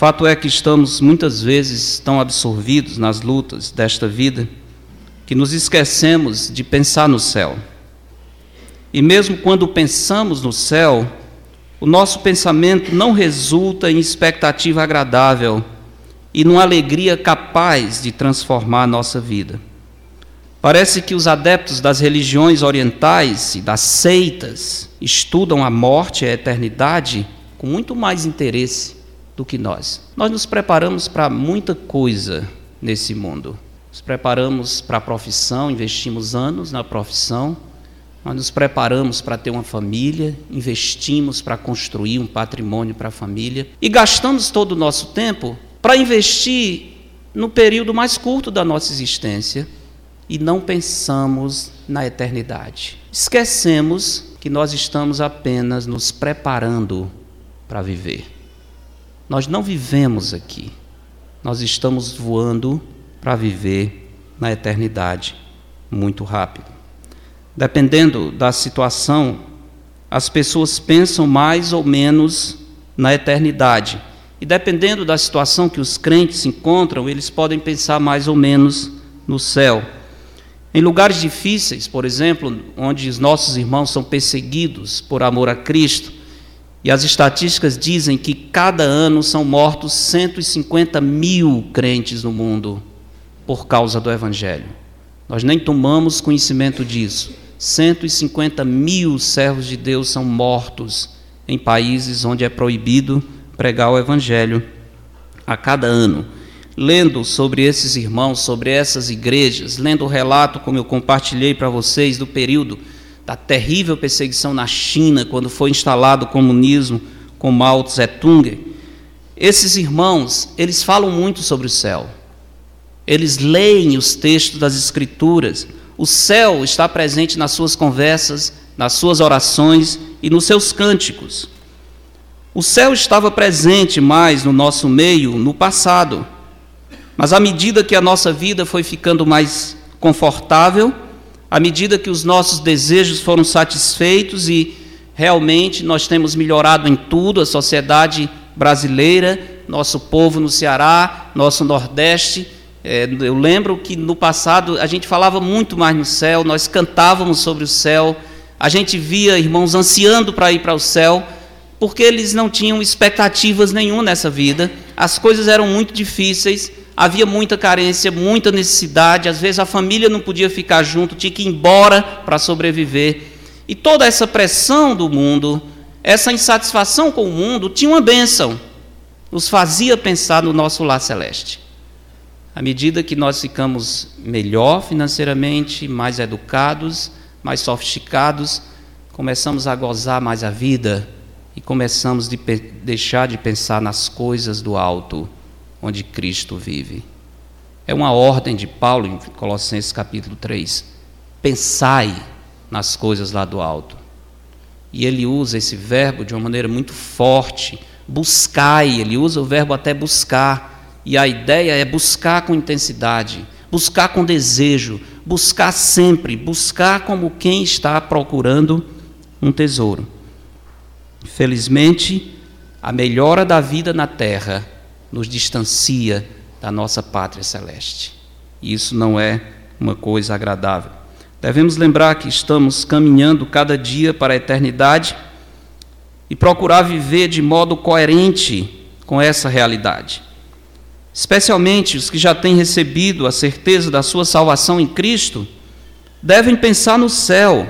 fato é que estamos muitas vezes tão absorvidos nas lutas desta vida que nos esquecemos de pensar no céu. E mesmo quando pensamos no céu, o nosso pensamento não resulta em expectativa agradável e numa alegria capaz de transformar a nossa vida. Parece que os adeptos das religiões orientais e das seitas estudam a morte e a eternidade com muito mais interesse do que nós. Nós nos preparamos para muita coisa nesse mundo. Nos preparamos para a profissão, investimos anos na profissão, nós nos preparamos para ter uma família, investimos para construir um patrimônio para a família e gastamos todo o nosso tempo para investir no período mais curto da nossa existência e não pensamos na eternidade. Esquecemos que nós estamos apenas nos preparando para viver. Nós não vivemos aqui, nós estamos voando para viver na eternidade muito rápido. Dependendo da situação, as pessoas pensam mais ou menos na eternidade. E dependendo da situação que os crentes encontram, eles podem pensar mais ou menos no céu. Em lugares difíceis, por exemplo, onde os nossos irmãos são perseguidos por amor a Cristo, e as estatísticas dizem que cada ano são mortos 150 mil crentes no mundo por causa do Evangelho. Nós nem tomamos conhecimento disso. 150 mil servos de Deus são mortos em países onde é proibido pregar o Evangelho a cada ano. Lendo sobre esses irmãos, sobre essas igrejas, lendo o relato, como eu compartilhei para vocês, do período da terrível perseguição na China, quando foi instalado o comunismo com Mao Tse-tung, esses irmãos, eles falam muito sobre o céu. Eles leem os textos das Escrituras. O céu está presente nas suas conversas, nas suas orações e nos seus cânticos. O céu estava presente mais no nosso meio no passado, mas à medida que a nossa vida foi ficando mais confortável, à medida que os nossos desejos foram satisfeitos e realmente nós temos melhorado em tudo, a sociedade brasileira, nosso povo no Ceará, nosso Nordeste, é, eu lembro que no passado a gente falava muito mais no céu, nós cantávamos sobre o céu, a gente via irmãos ansiando para ir para o céu, porque eles não tinham expectativas nenhuma nessa vida, as coisas eram muito difíceis, havia muita carência, muita necessidade, às vezes a família não podia ficar junto, tinha que ir embora para sobreviver. E toda essa pressão do mundo, essa insatisfação com o mundo, tinha uma bênção, nos fazia pensar no nosso lar celeste. À medida que nós ficamos melhor financeiramente, mais educados, mais sofisticados, começamos a gozar mais a vida e começamos a de deixar de pensar nas coisas do alto, onde Cristo vive. É uma ordem de Paulo em Colossenses capítulo 3. Pensai nas coisas lá do alto. E ele usa esse verbo de uma maneira muito forte. Buscai, ele usa o verbo até buscar. E a ideia é buscar com intensidade, buscar com desejo, buscar sempre, buscar como quem está procurando um tesouro. Infelizmente, a melhora da vida na terra nos distancia da nossa pátria celeste. E isso não é uma coisa agradável. Devemos lembrar que estamos caminhando cada dia para a eternidade e procurar viver de modo coerente com essa realidade especialmente os que já têm recebido a certeza da sua salvação em Cristo, devem pensar no céu,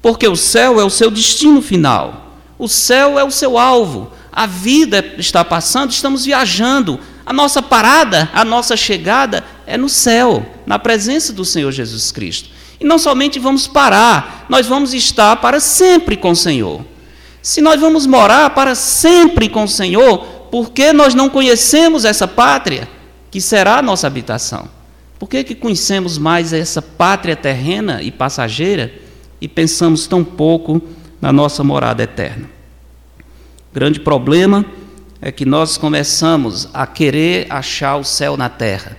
porque o céu é o seu destino final, o céu é o seu alvo, a vida está passando, estamos viajando, a nossa parada, a nossa chegada é no céu, na presença do Senhor Jesus Cristo. E não somente vamos parar, nós vamos estar para sempre com o Senhor. Se nós vamos morar para sempre com o Senhor, porque nós não conhecemos essa pátria que será a nossa habitação? Por que, que conhecemos mais essa pátria terrena e passageira e pensamos tão pouco na nossa morada eterna? O grande problema é que nós começamos a querer achar o céu na terra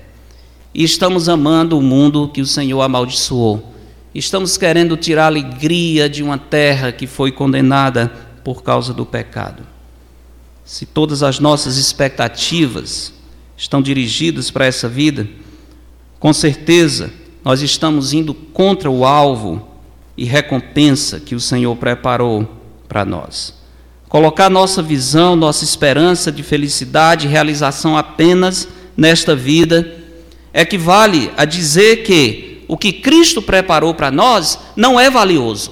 e estamos amando o mundo que o Senhor amaldiçoou. Estamos querendo tirar a alegria de uma terra que foi condenada por causa do pecado. se todas as nossas expectativas estão dirigidas para essa vida, com certeza nós estamos indo contra o alvo e recompensa que o Senhor preparou para nós. Colocar nossa visão, nossa esperança de felicidade e realização apenas nesta vida equivale a dizer que o que Cristo preparou para nós não é valioso.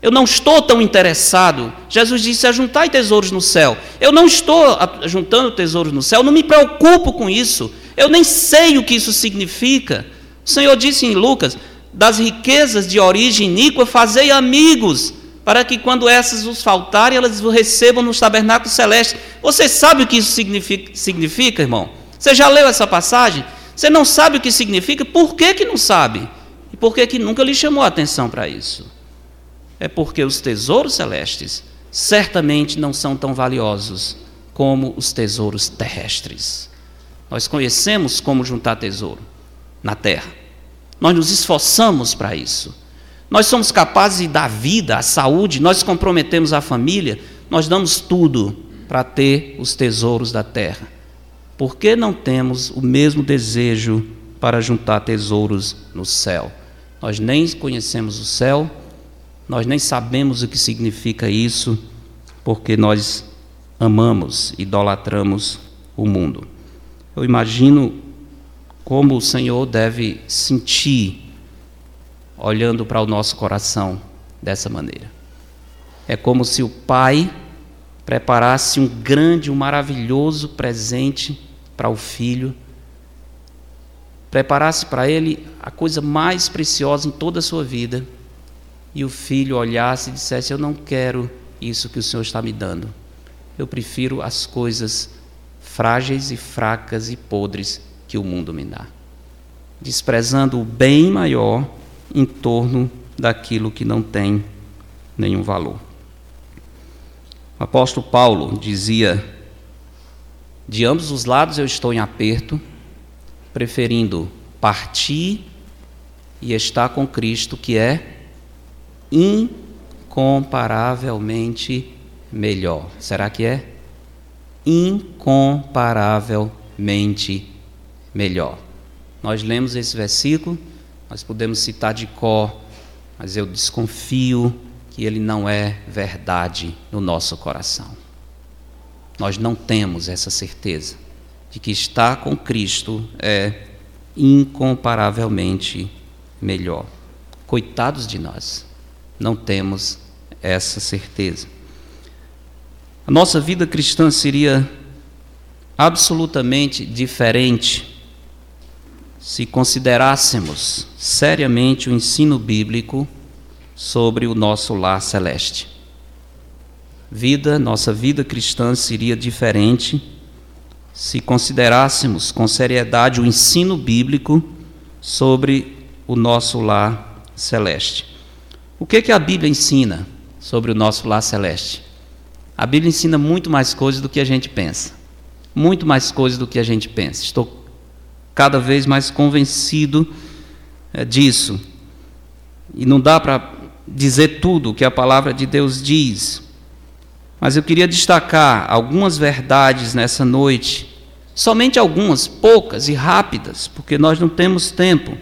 Eu não estou tão interessado. Jesus disse: ajuntai tesouros no céu. Eu não estou juntando tesouros no céu, não me preocupo com isso. Eu nem sei o que isso significa. O Senhor disse em Lucas: das riquezas de origem iníqua, fazei amigos, para que quando essas vos faltarem, elas vos recebam nos tabernáculos celestes. Você sabe o que isso significa, significa, irmão? Você já leu essa passagem? Você não sabe o que significa? Por que, que não sabe? E por que, que nunca lhe chamou a atenção para isso? É porque os tesouros celestes certamente não são tão valiosos como os tesouros terrestres. Nós conhecemos como juntar tesouro na terra. Nós nos esforçamos para isso. Nós somos capazes de dar vida, a saúde, nós comprometemos a família, nós damos tudo para ter os tesouros da terra. Por que não temos o mesmo desejo para juntar tesouros no céu? Nós nem conhecemos o céu, nós nem sabemos o que significa isso, porque nós amamos, idolatramos o mundo. Eu imagino como o Senhor deve sentir olhando para o nosso coração dessa maneira. É como se o Pai preparasse um grande, um maravilhoso presente para o filho, preparasse para ele a coisa mais preciosa em toda a sua vida, e o filho olhasse e dissesse: Eu não quero isso que o Senhor está me dando, eu prefiro as coisas frágeis e fracas e podres que o mundo me dá, desprezando o bem maior em torno daquilo que não tem nenhum valor. O apóstolo Paulo dizia: De ambos os lados eu estou em aperto, preferindo partir e estar com Cristo, que é incomparavelmente melhor. Será que é? Incomparavelmente melhor. Nós lemos esse versículo, nós podemos citar de cor, mas eu desconfio que ele não é verdade no nosso coração. Nós não temos essa certeza de que estar com Cristo é incomparavelmente melhor. Coitados de nós, não temos essa certeza. A nossa vida cristã seria absolutamente diferente se considerássemos seriamente o ensino bíblico sobre o nosso lar celeste. Vida, nossa vida cristã seria diferente se considerássemos com seriedade o ensino bíblico sobre o nosso lar celeste. O que, que a Bíblia ensina sobre o nosso lar celeste? A Bíblia ensina muito mais coisas do que a gente pensa. Muito mais coisas do que a gente pensa. Estou cada vez mais convencido é, disso. E não dá para dizer tudo o que a palavra de Deus diz. Mas eu queria destacar algumas verdades nessa noite, somente algumas, poucas e rápidas, porque nós não temos tempo.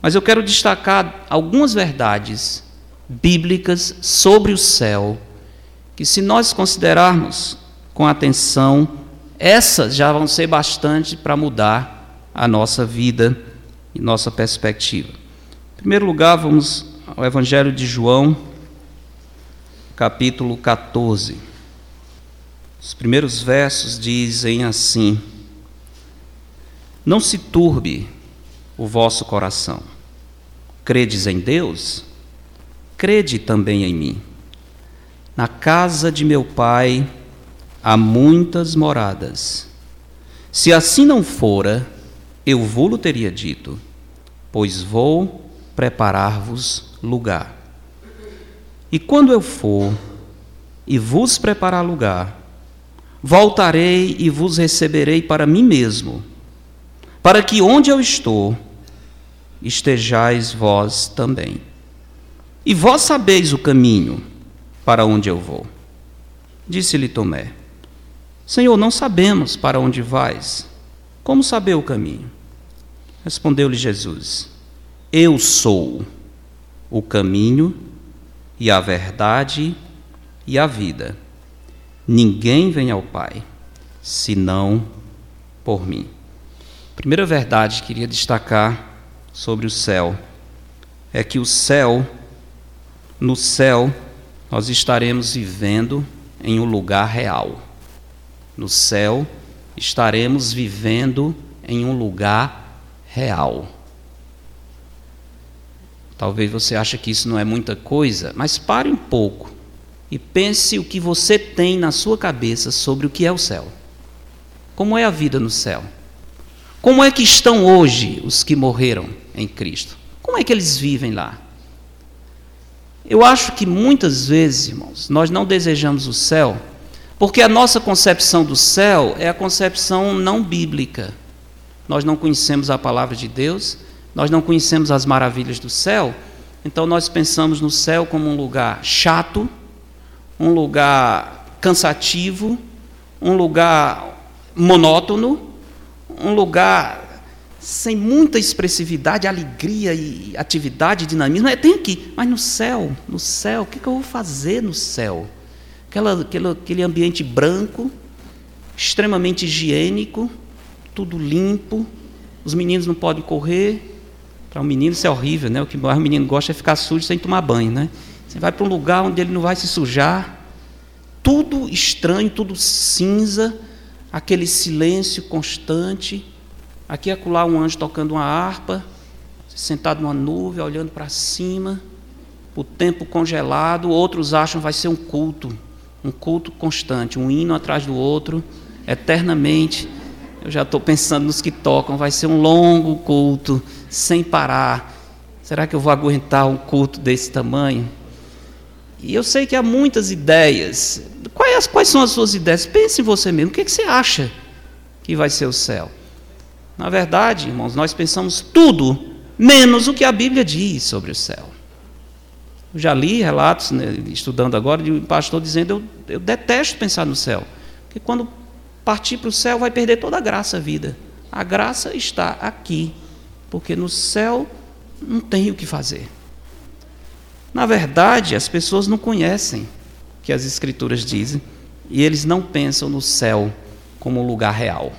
Mas eu quero destacar algumas verdades bíblicas sobre o céu, que se nós considerarmos com atenção, essas já vão ser bastante para mudar a nossa vida e nossa perspectiva. Em primeiro lugar, vamos ao Evangelho de João, capítulo 14. Os primeiros versos dizem assim: Não se turbe o vosso coração. Credes em Deus? Crede também em mim. Na casa de meu pai há muitas moradas. Se assim não fora, eu vou-lo teria dito, pois vou preparar-vos lugar. E quando eu for e vos preparar lugar, voltarei e vos receberei para mim mesmo, para que onde eu estou, estejais vós também. E vós sabeis o caminho para onde eu vou. Disse-lhe Tomé: Senhor, não sabemos para onde vais. Como saber o caminho? Respondeu-lhe Jesus: Eu sou o caminho e a verdade e a vida. Ninguém vem ao Pai senão por mim. Primeira verdade que queria destacar sobre o céu é que o céu, no céu, nós estaremos vivendo em um lugar real. No céu, estaremos vivendo em um lugar real. Talvez você ache que isso não é muita coisa, mas pare um pouco e pense o que você tem na sua cabeça sobre o que é o céu. Como é a vida no céu? Como é que estão hoje os que morreram em Cristo? Como é que eles vivem lá? Eu acho que muitas vezes, irmãos, nós não desejamos o céu, porque a nossa concepção do céu é a concepção não bíblica. Nós não conhecemos a palavra de Deus, nós não conhecemos as maravilhas do céu, então nós pensamos no céu como um lugar chato, um lugar cansativo, um lugar monótono, um lugar sem muita expressividade, alegria e atividade, dinamismo. É, tem aqui, mas no céu, no céu, o que, que eu vou fazer no céu? Aquela, aquele, aquele ambiente branco, extremamente higiênico, tudo limpo, os meninos não podem correr. Para um menino isso é horrível, né? O que mais o menino gosta é ficar sujo sem tomar banho, né? Você vai para um lugar onde ele não vai se sujar, tudo estranho, tudo cinza, aquele silêncio constante. Aqui acolá um anjo tocando uma harpa, sentado numa nuvem, olhando para cima, o tempo congelado. Outros acham vai ser um culto, um culto constante, um hino atrás do outro, eternamente. Eu já estou pensando nos que tocam, vai ser um longo culto, sem parar. Será que eu vou aguentar um culto desse tamanho? E eu sei que há muitas ideias. Quais, quais são as suas ideias? Pense em você mesmo. O que, é que você acha que vai ser o céu? Na verdade, irmãos, nós pensamos tudo menos o que a Bíblia diz sobre o céu. Eu já li relatos, né, estudando agora, de um pastor dizendo: eu, eu detesto pensar no céu. Porque quando partir para o céu, vai perder toda a graça a vida. A graça está aqui. Porque no céu não tem o que fazer. Na verdade, as pessoas não conhecem o que as Escrituras dizem e eles não pensam no céu como um lugar real.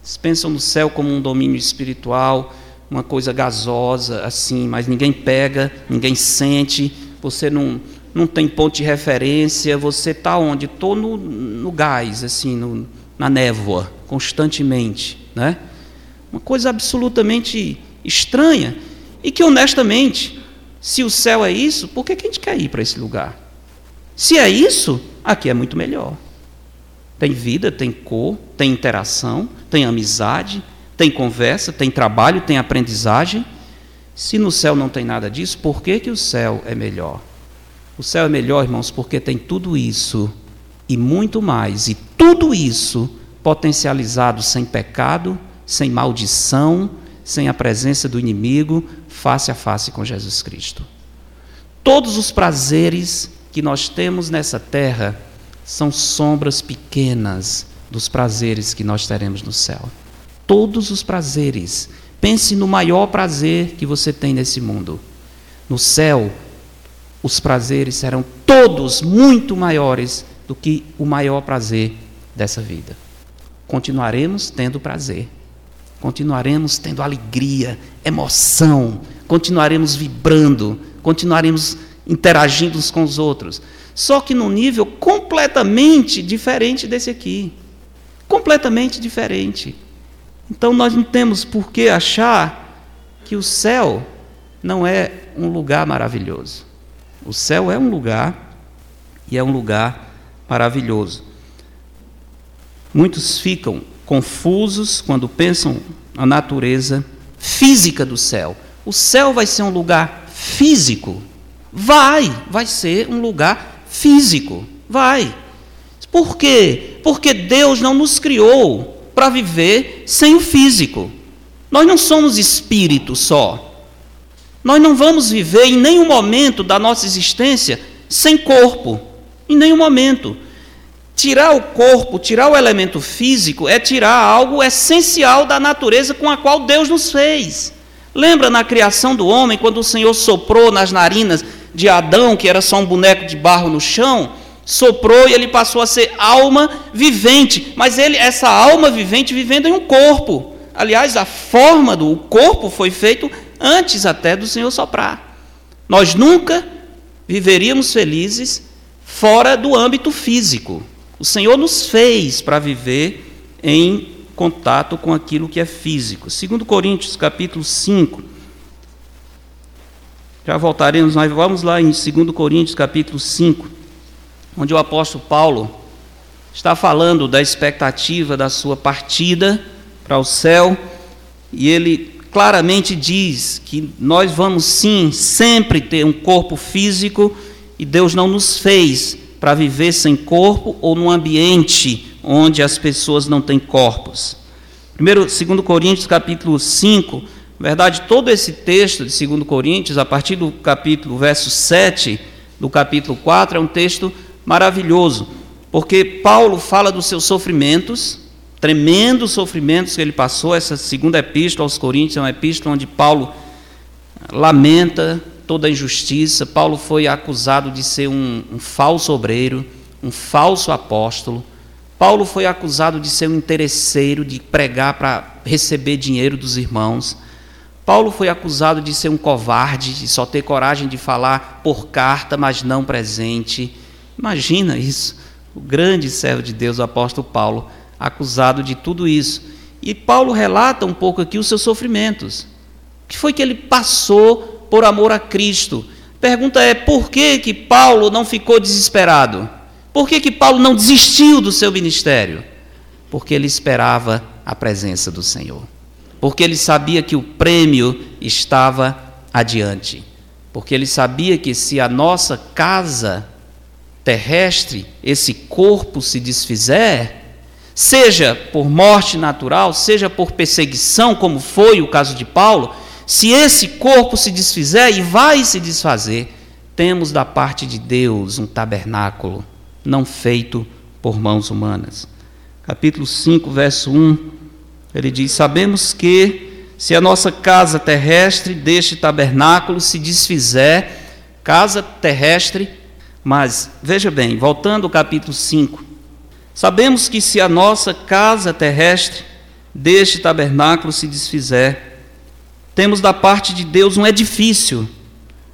Eles pensam no céu como um domínio espiritual, uma coisa gasosa, assim, mas ninguém pega, ninguém sente, você não, não tem ponto de referência, você está onde? Estou no, no gás, assim, no, na névoa, constantemente. Né? Uma coisa absolutamente estranha e que, honestamente, se o céu é isso, por que, a gente quer ir para esse lugar? Se é isso, aqui é muito melhor. Tem vida, tem cor, tem interação, tem amizade, tem conversa, tem trabalho, tem aprendizagem. Se no céu não tem nada disso, por que, que o céu é melhor? O céu é melhor, irmãos, porque tem tudo isso e muito mais, e tudo isso potencializado sem pecado, sem maldição, sem a presença do inimigo, face a face com Jesus Cristo. Todos os prazeres que nós temos nessa terra são sombras pequenas dos prazeres que nós teremos no céu. Todos os prazeres. Pense no maior prazer que você tem nesse mundo. No céu, os prazeres serão todos muito maiores do que o maior prazer dessa vida. Continuaremos tendo prazer continuaremos tendo alegria, emoção, continuaremos vibrando, continuaremos interagindo uns com os outros. Só que num nível completamente diferente desse aqui. Completamente diferente. Então nós não temos por que achar que o céu não é um lugar maravilhoso. O céu é um lugar e é um lugar maravilhoso. Muitos ficam confusos quando pensam na natureza física do céu. O céu vai ser um lugar físico? Vai, vai ser um lugar físico. Vai. Por quê? Porque Deus não nos criou para viver sem o físico. Nós não somos espírito só. Nós não vamos viver em nenhum momento da nossa existência sem corpo. Em nenhum momento. Tirar o corpo, tirar o elemento físico, é tirar algo essencial da natureza com a qual Deus nos fez. Lembra na criação do homem, quando o Senhor soprou nas narinas de Adão, que era só um boneco de barro no chão? Soprou e ele passou a ser alma vivente, mas ele, essa alma vivente vivendo em um corpo. Aliás, a forma do corpo foi feito antes até do Senhor soprar. Nós nunca viveríamos felizes fora do âmbito físico. O Senhor nos fez para viver em contato com aquilo que é físico. Segundo Coríntios, capítulo 5. Já voltaremos, nós vamos lá em 2 Coríntios, capítulo 5, onde o apóstolo Paulo está falando da expectativa da sua partida para o céu, e ele claramente diz que nós vamos sim sempre ter um corpo físico e Deus não nos fez para viver sem corpo ou num ambiente onde as pessoas não têm corpos. Primeiro, 2 Coríntios capítulo 5, na verdade, todo esse texto de 2 Coríntios, a partir do capítulo verso 7 do capítulo 4, é um texto maravilhoso, porque Paulo fala dos seus sofrimentos, tremendos sofrimentos que ele passou. Essa segunda epístola aos Coríntios é uma epístola onde Paulo lamenta toda a injustiça. Paulo foi acusado de ser um, um falso obreiro, um falso apóstolo. Paulo foi acusado de ser um interesseiro, de pregar para receber dinheiro dos irmãos. Paulo foi acusado de ser um covarde, de só ter coragem de falar por carta, mas não presente. Imagina isso. O grande servo de Deus, o apóstolo Paulo, acusado de tudo isso. E Paulo relata um pouco aqui os seus sofrimentos. O que foi que ele passou por amor a Cristo. Pergunta é: por que, que Paulo não ficou desesperado? Por que, que Paulo não desistiu do seu ministério? Porque ele esperava a presença do Senhor. Porque ele sabia que o prêmio estava adiante. Porque ele sabia que se a nossa casa terrestre, esse corpo se desfizer, seja por morte natural, seja por perseguição, como foi o caso de Paulo, se esse corpo se desfizer e vai se desfazer, temos da parte de Deus um tabernáculo não feito por mãos humanas. Capítulo 5, verso 1, ele diz: Sabemos que se a nossa casa terrestre deste tabernáculo se desfizer, casa terrestre, mas veja bem, voltando ao capítulo 5, sabemos que se a nossa casa terrestre deste tabernáculo se desfizer, temos da parte de Deus um edifício,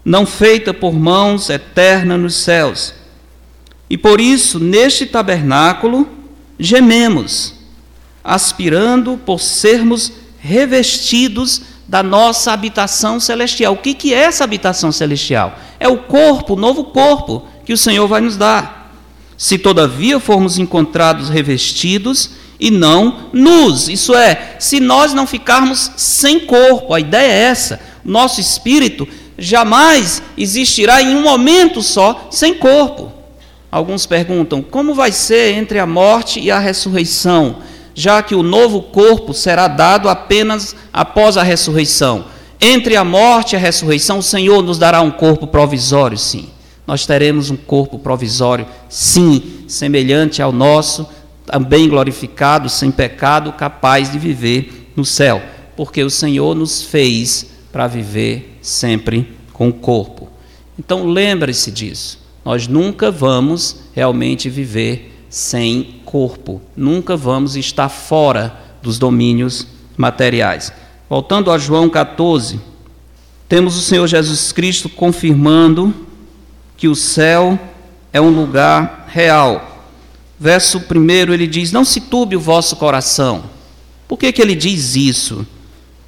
não feita por mãos, eterna nos céus. E por isso, neste tabernáculo, gememos, aspirando por sermos revestidos da nossa habitação celestial. O que, é essa habitação celestial? É o corpo, o novo corpo que o Senhor vai nos dar. Se todavia formos encontrados revestidos, e não nus. Isso é, se nós não ficarmos sem corpo, a ideia é essa. Nosso espírito jamais existirá em um momento só sem corpo. Alguns perguntam: como vai ser entre a morte e a ressurreição, já que o novo corpo será dado apenas após a ressurreição? Entre a morte e a ressurreição, o Senhor nos dará um corpo provisório, sim. Nós teremos um corpo provisório, sim, semelhante ao nosso, também glorificado, sem pecado, capaz de viver no céu, porque o Senhor nos fez para viver sempre com o corpo. Então lembre-se disso. Nós nunca vamos realmente viver sem corpo, nunca vamos estar fora dos domínios materiais. Voltando a João 14, temos o Senhor Jesus Cristo confirmando que o céu é um lugar real, verso 1 ele diz: Não se turbe o vosso coração. Por que, que ele diz isso?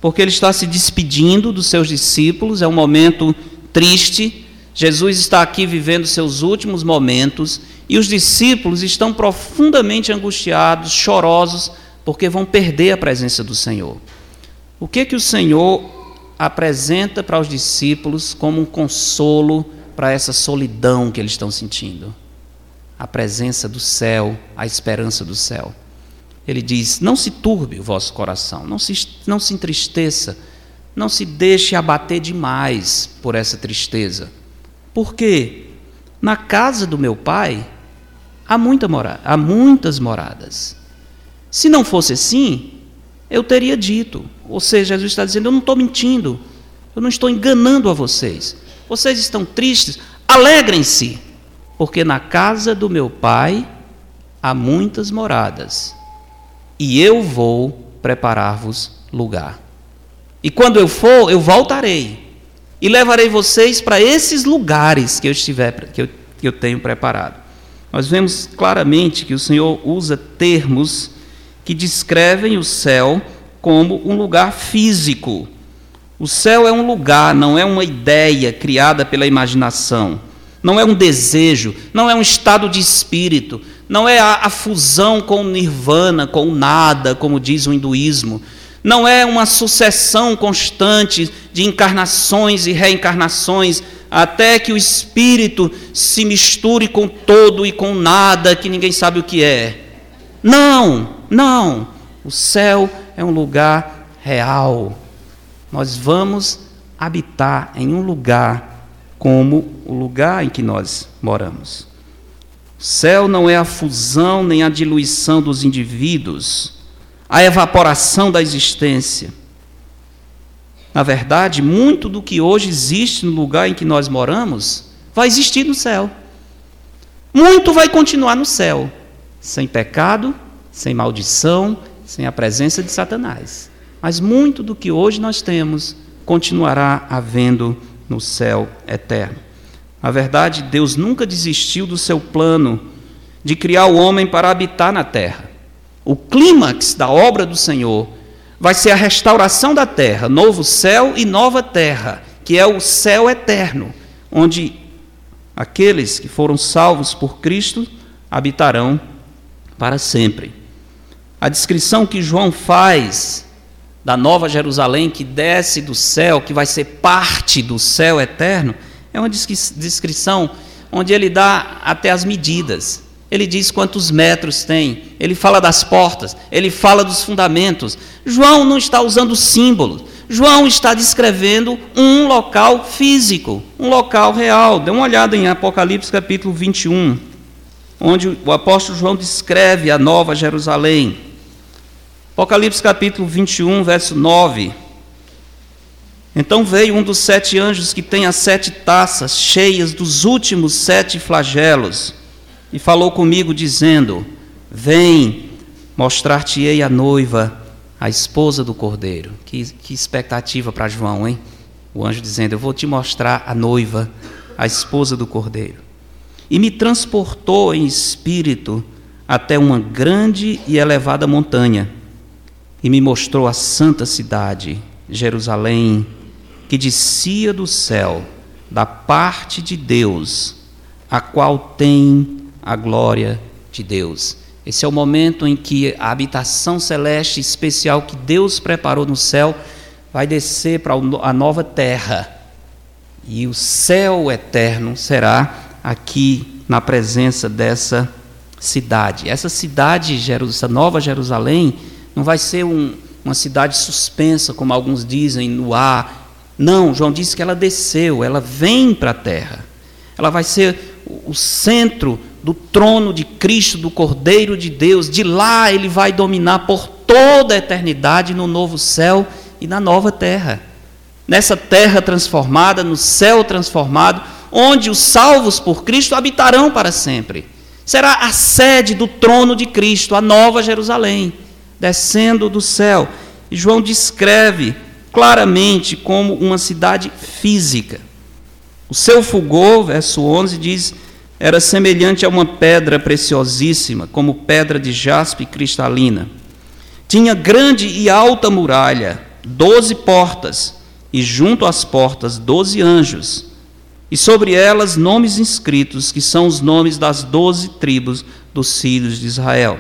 Porque ele está se despedindo dos seus discípulos, é um momento triste. Jesus está aqui vivendo seus últimos momentos e os discípulos estão profundamente angustiados, chorosos, porque vão perder a presença do Senhor. O que que o Senhor apresenta para os discípulos como um consolo para essa solidão que eles estão sentindo? A presença do céu, a esperança do céu. Ele diz: Não se turbe o vosso coração, não se, não se entristeça, não se deixe abater demais por essa tristeza. Porque na casa do meu pai há, muita mora há muitas moradas. Se não fosse assim, eu teria dito. Ou seja, Jesus está dizendo: eu não estou mentindo, eu não estou enganando a vocês. Vocês estão tristes, alegrem-se, porque na casa do meu pai há muitas moradas, e eu vou preparar-vos lugar. E quando eu for, eu voltarei e levarei vocês para esses lugares que eu estiver que eu, que eu tenho preparado. Nós vemos claramente que o Senhor usa termos que descrevem o céu como um lugar físico. O céu é um lugar, não é uma ideia criada pela imaginação, não é um desejo, não é um estado de espírito, não é a, a fusão com o nirvana, com o nada, como diz o hinduísmo não é uma sucessão constante de encarnações e reencarnações, até que o espírito se misture com todo e com nada que ninguém sabe o que é. Não, não. O céu é um lugar real. Nós vamos habitar em um lugar como o lugar em que nós moramos. Céu não é a fusão nem a diluição dos indivíduos a evaporação da existência. Na verdade, muito do que hoje existe no lugar em que nós moramos vai existir no céu. Muito vai continuar no céu, sem pecado, sem maldição, sem a presença de Satanás. Mas muito do que hoje nós temos continuará havendo no céu eterno. Na verdade, Deus nunca desistiu do seu plano de criar o homem para habitar na terra. O clímax da obra do Senhor vai ser a restauração da terra, novo céu e nova terra, que é o céu eterno, onde aqueles que foram salvos por Cristo habitarão para sempre. A descrição que João faz da nova Jerusalém que desce do céu, que vai ser parte do céu eterno, é uma descrição onde ele dá até as medidas. Ele diz quantos metros tem, ele fala das portas, ele fala dos fundamentos. João não está usando símbolos, João está descrevendo um local físico, um local real. Dê uma olhada em Apocalipse capítulo 21, onde o apóstolo João descreve a nova Jerusalém. Apocalipse capítulo 21, verso 9. Então veio um dos sete anjos que tem as sete taças cheias dos últimos sete flagelos e falou comigo, dizendo: Vem, mostrar-te-ei a noiva, a esposa do cordeiro. Que, que expectativa para João, hein? O anjo dizendo: Eu vou te mostrar a noiva, a esposa do cordeiro. E me transportou em espírito até uma grande e elevada montanha, e me mostrou a santa cidade, Jerusalém, que descia do céu, da parte de Deus, a qual tem a glória de Deus. Esse é o momento em que a habitação celeste especial que Deus preparou no céu vai descer para a nova terra. E o céu eterno será aqui na presença dessa cidade. Essa cidade, essa nova Jerusalém, não vai ser um, uma cidade suspensa, como alguns dizem, no ar. Não, João disse que ela desceu, ela vem para a terra. Ela vai ser o centro do trono de Cristo, do Cordeiro de Deus. De lá ele vai dominar por toda a eternidade no novo céu e na nova terra. Nessa terra transformada, no céu transformado, onde os salvos por Cristo habitarão para sempre. Será a sede do trono de Cristo, a nova Jerusalém, descendo do céu. E João descreve claramente como uma cidade física. O seu fulgor, verso 11, diz era semelhante a uma pedra preciosíssima, como pedra de jaspe cristalina. Tinha grande e alta muralha, doze portas, e junto às portas doze anjos, e sobre elas nomes inscritos, que são os nomes das doze tribos dos filhos de Israel.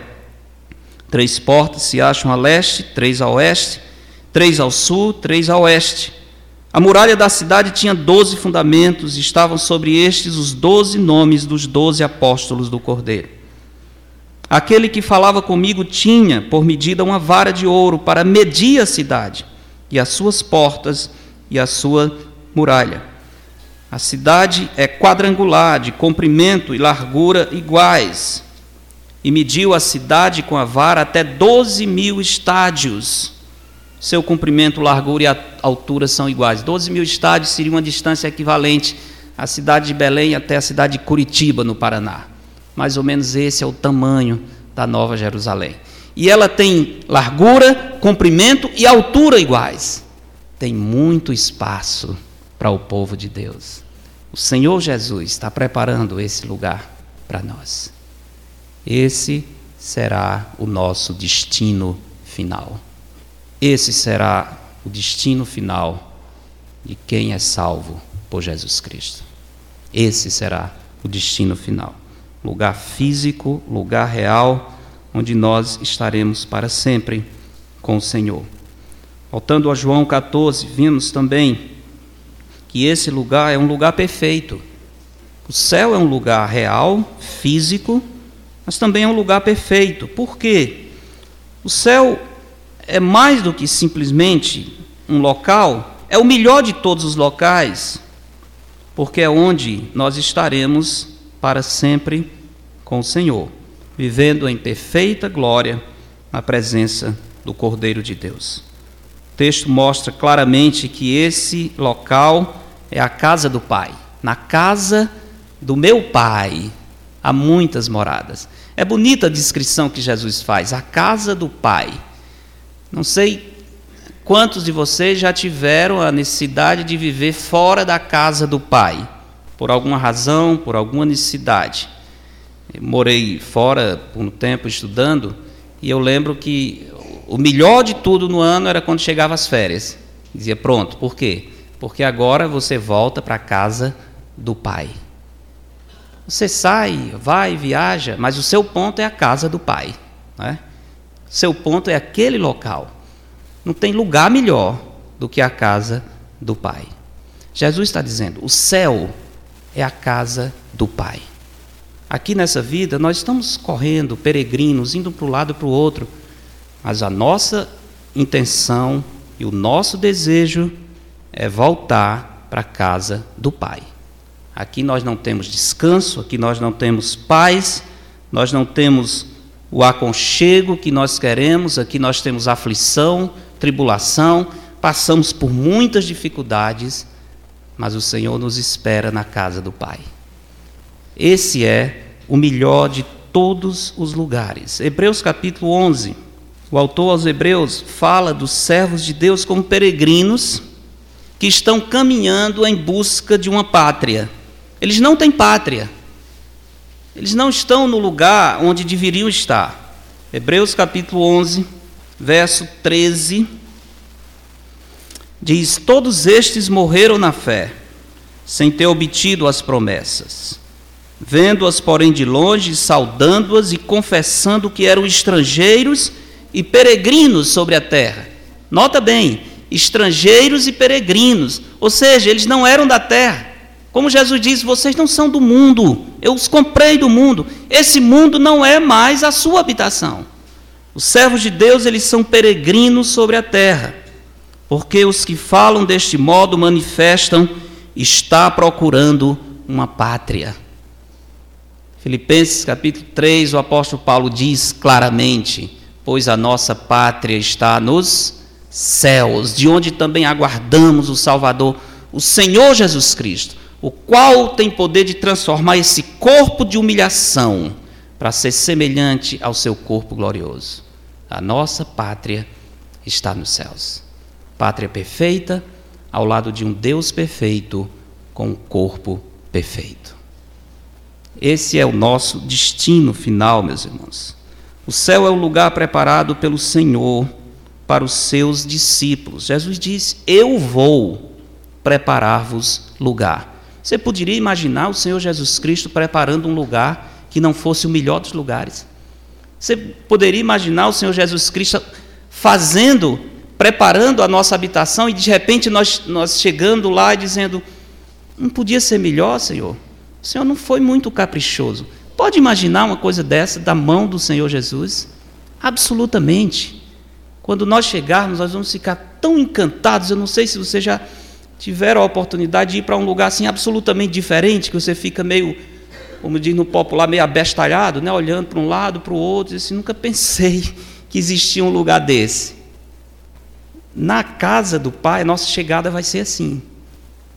Três portas se acham a leste, três a oeste, três ao sul, três a oeste. A muralha da cidade tinha doze fundamentos, e estavam sobre estes os doze nomes dos doze apóstolos do Cordeiro. Aquele que falava comigo tinha, por medida, uma vara de ouro para medir a cidade, e as suas portas e a sua muralha. A cidade é quadrangular, de comprimento e largura iguais, e mediu a cidade com a vara até 12 mil estádios. Seu comprimento, largura e altura são iguais. 12 mil estádios seria uma distância equivalente à cidade de Belém até a cidade de Curitiba, no Paraná. Mais ou menos esse é o tamanho da Nova Jerusalém. E ela tem largura, comprimento e altura iguais. Tem muito espaço para o povo de Deus. O Senhor Jesus está preparando esse lugar para nós. Esse será o nosso destino final. Esse será o destino final de quem é salvo por Jesus Cristo. Esse será o destino final. Lugar físico, lugar real, onde nós estaremos para sempre com o Senhor. Voltando a João 14, vimos também que esse lugar é um lugar perfeito. O céu é um lugar real, físico, mas também é um lugar perfeito. Por quê? O céu é mais do que simplesmente um local, é o melhor de todos os locais, porque é onde nós estaremos para sempre com o Senhor, vivendo em perfeita glória na presença do Cordeiro de Deus. O texto mostra claramente que esse local é a casa do Pai. Na casa do meu Pai há muitas moradas. É bonita a descrição que Jesus faz, a casa do Pai. Não sei quantos de vocês já tiveram a necessidade de viver fora da casa do Pai, por alguma razão, por alguma necessidade. Eu morei fora por um tempo estudando e eu lembro que o melhor de tudo no ano era quando chegava as férias. Dizia, pronto, por quê? Porque agora você volta para a casa do Pai. Você sai, vai, viaja, mas o seu ponto é a casa do Pai. Né? Seu ponto é aquele local. Não tem lugar melhor do que a casa do Pai. Jesus está dizendo: o céu é a casa do Pai. Aqui nessa vida, nós estamos correndo, peregrinos, indo para um lado e para o outro, mas a nossa intenção e o nosso desejo é voltar para a casa do Pai. Aqui nós não temos descanso, aqui nós não temos paz, nós não temos o aconchego que nós queremos, aqui nós temos aflição, tribulação, passamos por muitas dificuldades, mas o Senhor nos espera na casa do Pai. Esse é o melhor de todos os lugares. Hebreus capítulo 11. O autor aos Hebreus fala dos servos de Deus como peregrinos que estão caminhando em busca de uma pátria. Eles não têm pátria. Eles não estão no lugar onde deveriam estar. Hebreus capítulo 11, verso 13, diz: Todos estes morreram na fé, sem ter obtido as promessas, vendo-as, porém, de longe, saudando-as e confessando que eram estrangeiros e peregrinos sobre a terra. Nota bem, estrangeiros e peregrinos, ou seja, eles não eram da terra. Como Jesus diz, vocês não são do mundo, eu os comprei do mundo. Esse mundo não é mais a sua habitação. Os servos de Deus, eles são peregrinos sobre a terra, porque os que falam deste modo manifestam está procurando uma pátria. Filipenses capítulo 3, o apóstolo Paulo diz claramente: Pois a nossa pátria está nos céus, de onde também aguardamos o Salvador, o Senhor Jesus Cristo o qual tem poder de transformar esse corpo de humilhação para ser semelhante ao seu corpo glorioso. A nossa pátria está nos céus. Pátria perfeita, ao lado de um Deus perfeito, com um corpo perfeito. Esse é o nosso destino final, meus irmãos. O céu é o lugar preparado pelo Senhor para os seus discípulos. Jesus disse: Eu vou preparar-vos lugar. Você poderia imaginar o Senhor Jesus Cristo preparando um lugar que não fosse o melhor dos lugares? Você poderia imaginar o Senhor Jesus Cristo fazendo, preparando a nossa habitação e de repente nós, nós chegando lá e dizendo: Não podia ser melhor, Senhor? O Senhor não foi muito caprichoso. Pode imaginar uma coisa dessa da mão do Senhor Jesus? Absolutamente. Quando nós chegarmos, nós vamos ficar tão encantados. Eu não sei se você já tiveram a oportunidade de ir para um lugar assim absolutamente diferente, que você fica meio como diz no popular, meio abestalhado, né? olhando para um lado, para o outro, e assim, nunca pensei que existia um lugar desse. Na casa do Pai, nossa chegada vai ser assim.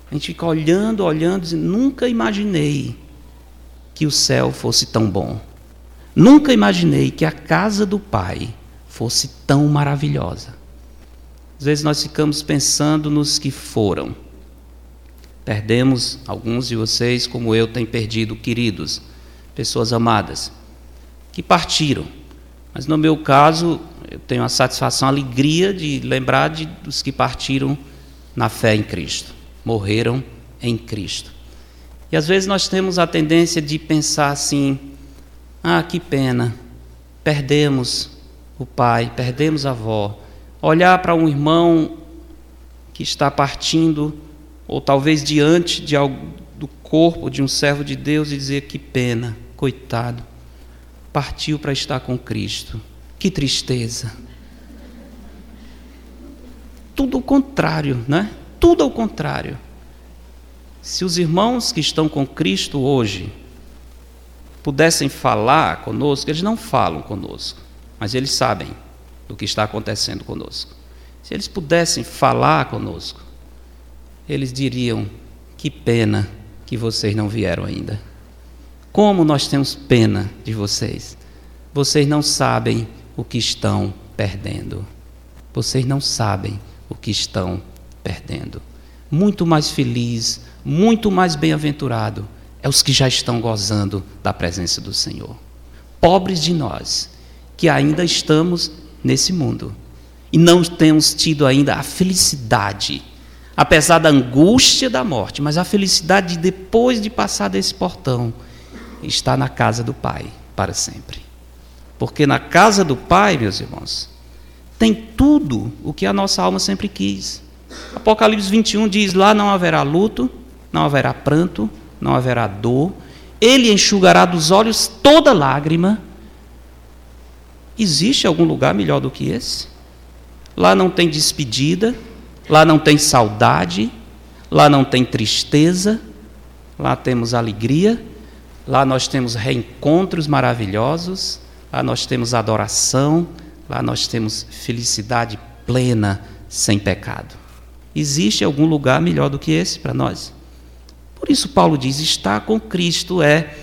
A gente fica olhando, olhando, dizendo, nunca imaginei que o céu fosse tão bom. Nunca imaginei que a casa do Pai fosse tão maravilhosa. Às vezes nós ficamos pensando nos que foram. Perdemos, alguns de vocês, como eu, têm perdido queridos, pessoas amadas, que partiram. Mas no meu caso, eu tenho a satisfação, a alegria de lembrar de, dos que partiram na fé em Cristo, morreram em Cristo. E às vezes nós temos a tendência de pensar assim: ah, que pena, perdemos o pai, perdemos a avó. Olhar para um irmão que está partindo ou talvez diante de algo, do corpo de um servo de Deus e dizer que pena, coitado, partiu para estar com Cristo. Que tristeza. Tudo o contrário, né? Tudo ao contrário. Se os irmãos que estão com Cristo hoje pudessem falar conosco, eles não falam conosco, mas eles sabem do que está acontecendo conosco. Se eles pudessem falar conosco, eles diriam: Que pena que vocês não vieram ainda. Como nós temos pena de vocês. Vocês não sabem o que estão perdendo. Vocês não sabem o que estão perdendo. Muito mais feliz, muito mais bem-aventurado é os que já estão gozando da presença do Senhor. Pobres de nós, que ainda estamos nesse mundo e não temos tido ainda a felicidade apesar da angústia da morte, mas a felicidade de depois de passar desse portão, está na casa do Pai para sempre. Porque na casa do Pai, meus irmãos, tem tudo o que a nossa alma sempre quis. Apocalipse 21 diz: lá não haverá luto, não haverá pranto, não haverá dor, ele enxugará dos olhos toda lágrima. Existe algum lugar melhor do que esse? Lá não tem despedida, Lá não tem saudade, lá não tem tristeza, lá temos alegria, lá nós temos reencontros maravilhosos, lá nós temos adoração, lá nós temos felicidade plena, sem pecado. Existe algum lugar melhor do que esse para nós? Por isso, Paulo diz: estar com Cristo é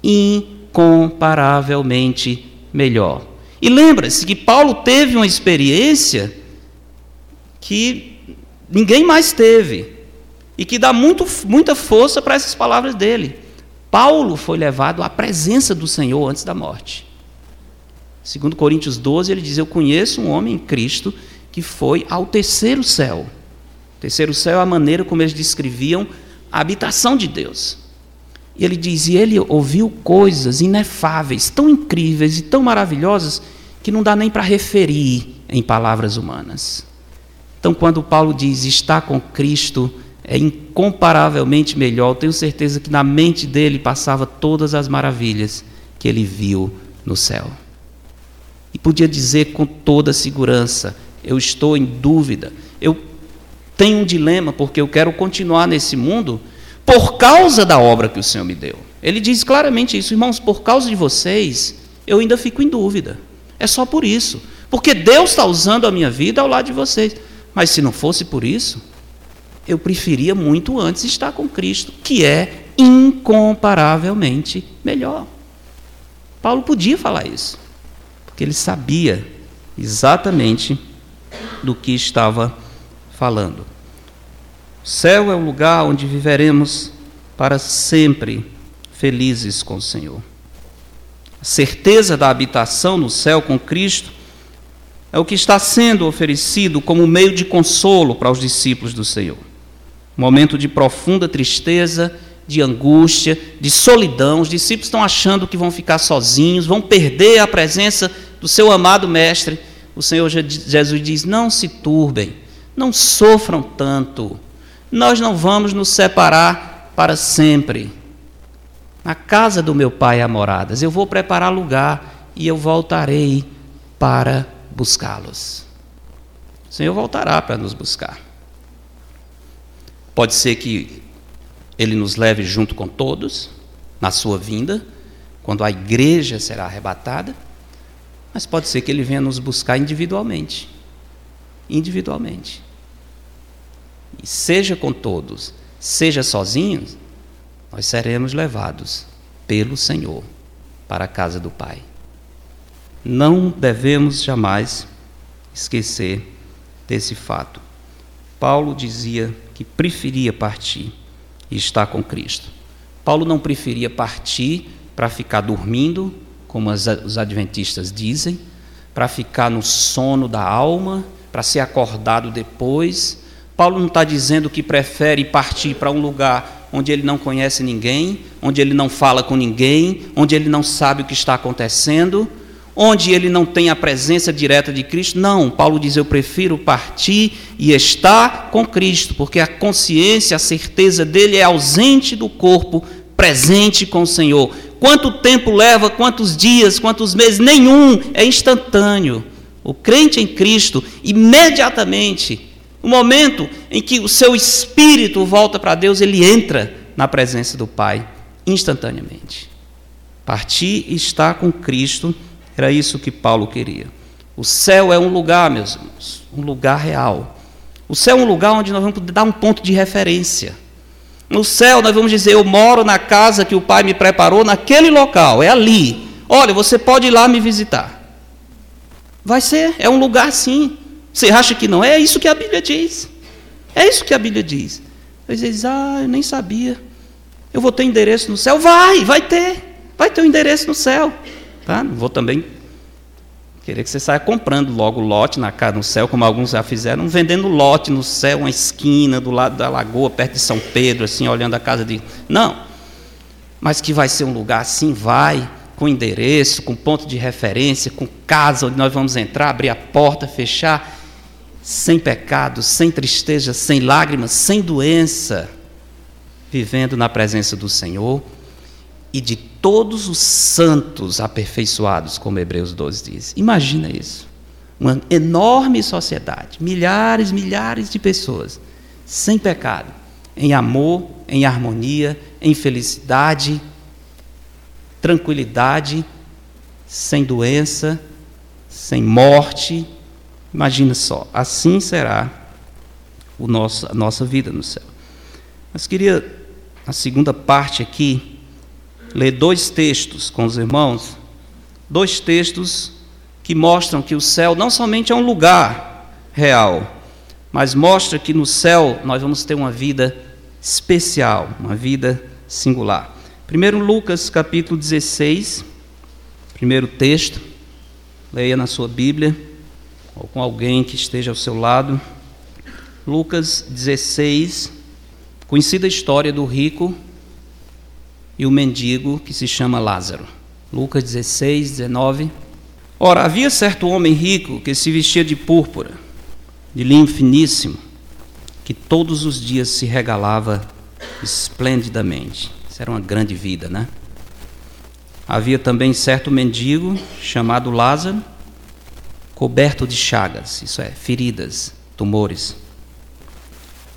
incomparavelmente melhor. E lembra-se que Paulo teve uma experiência que ninguém mais teve, e que dá muito, muita força para essas palavras dele. Paulo foi levado à presença do Senhor antes da morte. Segundo Coríntios 12, ele diz: Eu conheço um homem em Cristo que foi ao terceiro céu. O terceiro céu é a maneira como eles descreviam a habitação de Deus. E ele diz: E ele ouviu coisas inefáveis, tão incríveis e tão maravilhosas, que não dá nem para referir em palavras humanas. Então, quando Paulo diz estar com Cristo é incomparavelmente melhor, eu tenho certeza que na mente dele passava todas as maravilhas que ele viu no céu. E podia dizer com toda segurança: eu estou em dúvida, eu tenho um dilema porque eu quero continuar nesse mundo por causa da obra que o Senhor me deu. Ele diz claramente isso, irmãos, por causa de vocês, eu ainda fico em dúvida. É só por isso. Porque Deus está usando a minha vida ao lado de vocês. Mas se não fosse por isso, eu preferia muito antes estar com Cristo, que é incomparavelmente melhor. Paulo podia falar isso, porque ele sabia exatamente do que estava falando. Céu é o lugar onde viveremos para sempre felizes com o Senhor. A certeza da habitação no céu com Cristo é o que está sendo oferecido como meio de consolo para os discípulos do Senhor. Momento de profunda tristeza, de angústia, de solidão. Os discípulos estão achando que vão ficar sozinhos, vão perder a presença do seu amado Mestre. O Senhor Jesus diz: Não se turbem, não sofram tanto. Nós não vamos nos separar para sempre. Na casa do meu Pai há moradas. Eu vou preparar lugar e eu voltarei para buscá-los. O Senhor voltará para nos buscar. Pode ser que Ele nos leve junto com todos, na sua vinda, quando a igreja será arrebatada, mas pode ser que ele venha nos buscar individualmente. Individualmente. E seja com todos, seja sozinhos, nós seremos levados pelo Senhor para a casa do Pai. Não devemos jamais esquecer desse fato. Paulo dizia que preferia partir e estar com Cristo. Paulo não preferia partir para ficar dormindo, como os adventistas dizem, para ficar no sono da alma, para ser acordado depois. Paulo não está dizendo que prefere partir para um lugar onde ele não conhece ninguém, onde ele não fala com ninguém, onde ele não sabe o que está acontecendo, onde ele não tem a presença direta de Cristo. Não, Paulo diz: Eu prefiro partir e estar com Cristo, porque a consciência, a certeza dele é ausente do corpo, presente com o Senhor. Quanto tempo leva, quantos dias, quantos meses? Nenhum, é instantâneo. O crente em Cristo, imediatamente, no momento em que o seu espírito volta para Deus, ele entra na presença do Pai, instantaneamente. Partir e estar com Cristo era isso que Paulo queria. O céu é um lugar, meus irmãos, um lugar real. O céu é um lugar onde nós vamos dar um ponto de referência. No céu, nós vamos dizer: Eu moro na casa que o Pai me preparou, naquele local, é ali. Olha, você pode ir lá me visitar. Vai ser, é um lugar sim. Você acha que não? É isso que a Bíblia diz. É isso que a Bíblia diz. Você diz: Ah, eu nem sabia. Eu vou ter endereço no céu? Vai, vai ter. Vai ter um endereço no céu. Tá? Não vou também querer que você saia comprando logo lote na casa no céu, como alguns já fizeram, vendendo lote no céu, uma esquina do lado da lagoa, perto de São Pedro, assim, olhando a casa de. Não. Mas que vai ser um lugar assim, vai, com endereço, com ponto de referência, com casa onde nós vamos entrar, abrir a porta, fechar, sem pecado, sem tristeza, sem lágrimas, sem doença, vivendo na presença do Senhor e de todos os santos aperfeiçoados, como Hebreus 12 diz. Imagina isso. Uma enorme sociedade, milhares, milhares de pessoas, sem pecado, em amor, em harmonia, em felicidade, tranquilidade, sem doença, sem morte. Imagina só, assim será o nosso, a nossa vida no céu. Mas queria, a segunda parte aqui, ler dois textos com os irmãos, dois textos que mostram que o céu não somente é um lugar real, mas mostra que no céu nós vamos ter uma vida especial, uma vida singular. Primeiro Lucas capítulo 16, primeiro texto, leia na sua Bíblia, ou com alguém que esteja ao seu lado. Lucas 16, conhecida história do rico e o mendigo que se chama Lázaro. Lucas 16, 19. Ora, havia certo homem rico que se vestia de púrpura, de linho finíssimo, que todos os dias se regalava esplendidamente. Isso era uma grande vida, né? Havia também certo mendigo chamado Lázaro, coberto de chagas, isso é, feridas, tumores,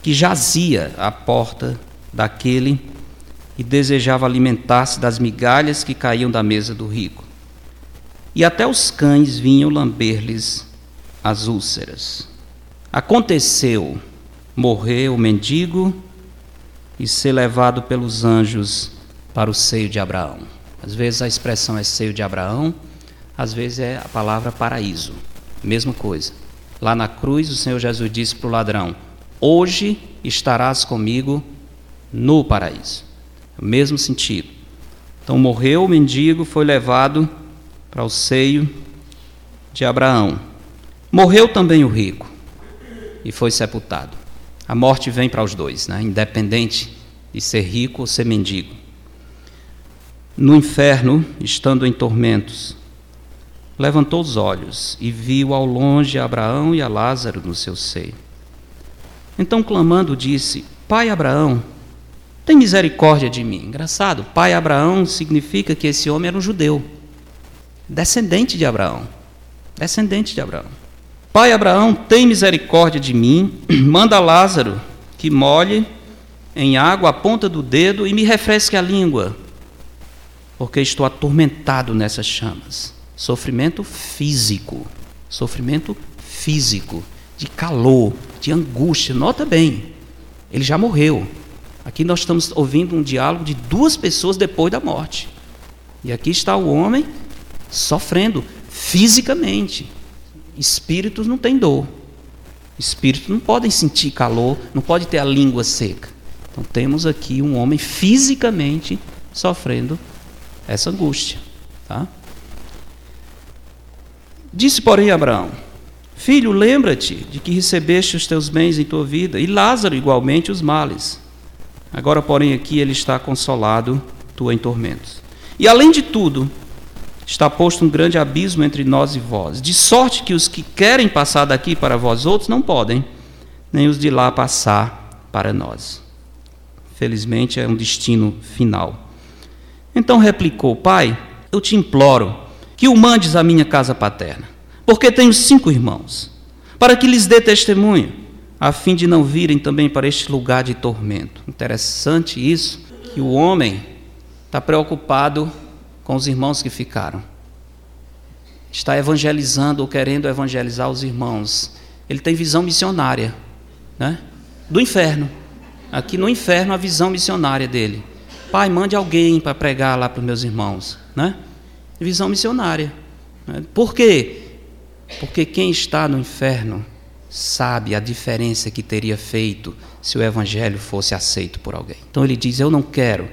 que jazia à porta daquele e desejava alimentar-se das migalhas que caíam da mesa do rico. E até os cães vinham lamber-lhes as úlceras. Aconteceu morrer o mendigo e ser levado pelos anjos para o seio de Abraão. Às vezes a expressão é seio de Abraão, às vezes é a palavra paraíso. Mesma coisa. Lá na cruz, o Senhor Jesus disse para o ladrão: Hoje estarás comigo no paraíso. O mesmo sentido. Então morreu o mendigo, foi levado para o seio de Abraão. Morreu também o rico e foi sepultado. A morte vem para os dois, né? independente de ser rico ou ser mendigo. No inferno, estando em tormentos, levantou os olhos e viu ao longe Abraão e a Lázaro no seu seio. Então, clamando, disse: Pai Abraão, tem misericórdia de mim. Engraçado, pai Abraão significa que esse homem era um judeu, descendente de Abraão. Descendente de Abraão. Pai Abraão, tem misericórdia de mim, manda Lázaro que molhe em água a ponta do dedo e me refresque a língua, porque estou atormentado nessas chamas. Sofrimento físico, sofrimento físico, de calor, de angústia. Nota bem, ele já morreu. Aqui nós estamos ouvindo um diálogo de duas pessoas depois da morte. E aqui está o homem sofrendo fisicamente. Espíritos não têm dor. Espíritos não podem sentir calor, não pode ter a língua seca. Então temos aqui um homem fisicamente sofrendo essa angústia. Tá? Disse, porém, Abraão: Filho, lembra-te de que recebeste os teus bens em tua vida, e Lázaro igualmente os males. Agora, porém, aqui ele está consolado, tu em tormentos. E além de tudo, está posto um grande abismo entre nós e vós, de sorte que os que querem passar daqui para vós outros não podem, nem os de lá passar para nós. Felizmente é um destino final. Então replicou: Pai, eu te imploro que o mandes à minha casa paterna, porque tenho cinco irmãos, para que lhes dê testemunho, a fim de não virem também para este lugar de tormento. Interessante isso, que o homem está preocupado com os irmãos que ficaram. Está evangelizando ou querendo evangelizar os irmãos. Ele tem visão missionária, né? Do inferno. Aqui no inferno a visão missionária dele. Pai, mande alguém para pregar lá para os meus irmãos. Né? Visão missionária. Né? Por quê? Porque quem está no inferno sabe a diferença que teria feito se o evangelho fosse aceito por alguém. Então ele diz: Eu não quero.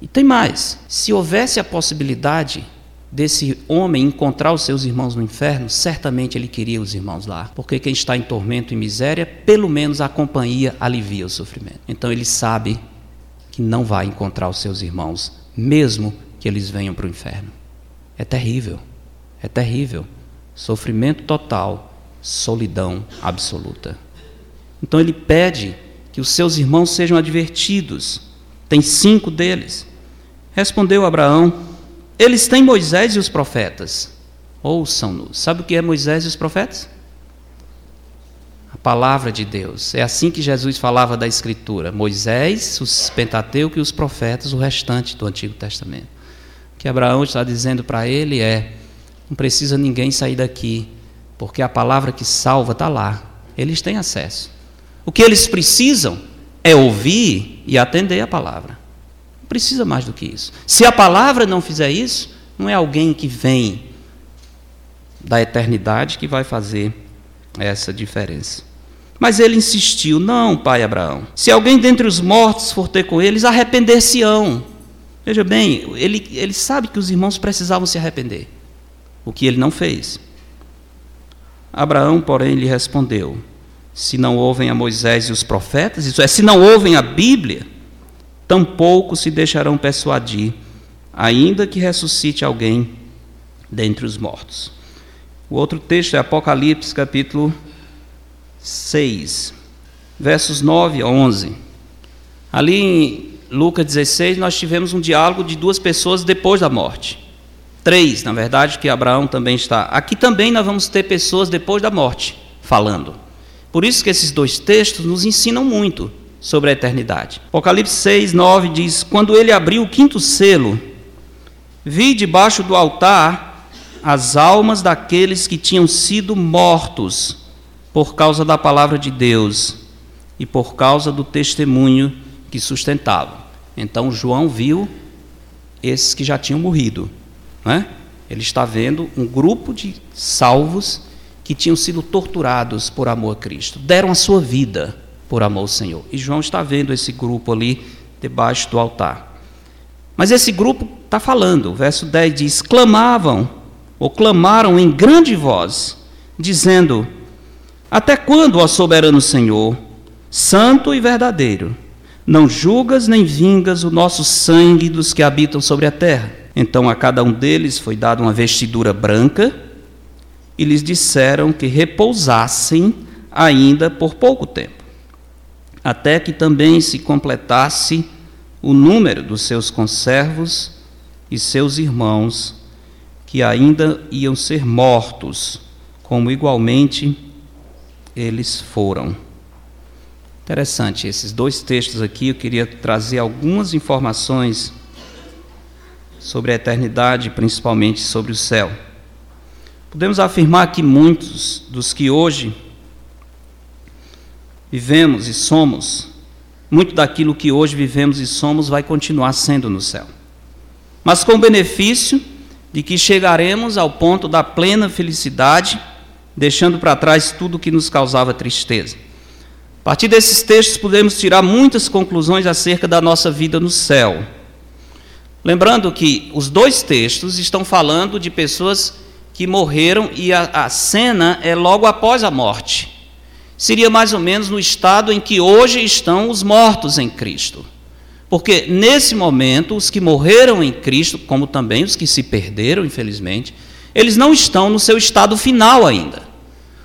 E tem mais: se houvesse a possibilidade desse homem encontrar os seus irmãos no inferno, certamente ele queria os irmãos lá, porque quem está em tormento e miséria, pelo menos a companhia alivia o sofrimento. Então ele sabe que não vai encontrar os seus irmãos, mesmo que eles venham para o inferno. É terrível, é terrível. Sofrimento total, solidão absoluta. Então ele pede que os seus irmãos sejam advertidos. Tem cinco deles. Respondeu Abraão: Eles têm Moisés e os profetas. Ouçam-nos. Sabe o que é Moisés e os profetas? a palavra de Deus. É assim que Jesus falava da Escritura: Moisés, os Pentateuco e os profetas, o restante do Antigo Testamento. Que Abraão está dizendo para ele é: não precisa ninguém sair daqui, porque a palavra que salva está lá. Eles têm acesso. O que eles precisam é ouvir e atender a palavra. Não precisa mais do que isso. Se a palavra não fizer isso, não é alguém que vem da eternidade que vai fazer essa diferença. Mas ele insistiu: Não, pai Abraão. Se alguém dentre os mortos for ter com eles, arrepender-se-ão. Veja bem, ele, ele sabe que os irmãos precisavam se arrepender, o que ele não fez. Abraão, porém, lhe respondeu: Se não ouvem a Moisés e os profetas, isso é, se não ouvem a Bíblia, tampouco se deixarão persuadir, ainda que ressuscite alguém dentre os mortos. O outro texto é Apocalipse, capítulo 6, versos 9 a 11. Ali Lucas 16, nós tivemos um diálogo de duas pessoas depois da morte. Três, na verdade, que Abraão também está. Aqui também nós vamos ter pessoas depois da morte falando. Por isso que esses dois textos nos ensinam muito sobre a eternidade. Apocalipse 6, 9 diz: Quando ele abriu o quinto selo, vi debaixo do altar as almas daqueles que tinham sido mortos por causa da palavra de Deus e por causa do testemunho que sustentavam. Então João viu esses que já tinham morrido. Né? Ele está vendo um grupo de salvos que tinham sido torturados por amor a Cristo, deram a sua vida por amor ao Senhor. E João está vendo esse grupo ali debaixo do altar. Mas esse grupo está falando, o verso 10 diz: clamavam, ou clamaram em grande voz, dizendo: até quando, ó soberano Senhor, santo e verdadeiro, não julgas nem vingas o nosso sangue dos que habitam sobre a terra? Então a cada um deles foi dada uma vestidura branca e lhes disseram que repousassem ainda por pouco tempo, até que também se completasse o número dos seus conservos e seus irmãos, que ainda iam ser mortos, como igualmente eles foram. Interessante, esses dois textos aqui eu queria trazer algumas informações sobre a eternidade, principalmente sobre o céu. Podemos afirmar que muitos dos que hoje vivemos e somos, muito daquilo que hoje vivemos e somos vai continuar sendo no céu. Mas com o benefício de que chegaremos ao ponto da plena felicidade, deixando para trás tudo que nos causava tristeza. A partir desses textos podemos tirar muitas conclusões acerca da nossa vida no céu. Lembrando que os dois textos estão falando de pessoas que morreram e a, a cena é logo após a morte seria mais ou menos no estado em que hoje estão os mortos em Cristo. Porque nesse momento, os que morreram em Cristo, como também os que se perderam, infelizmente, eles não estão no seu estado final ainda.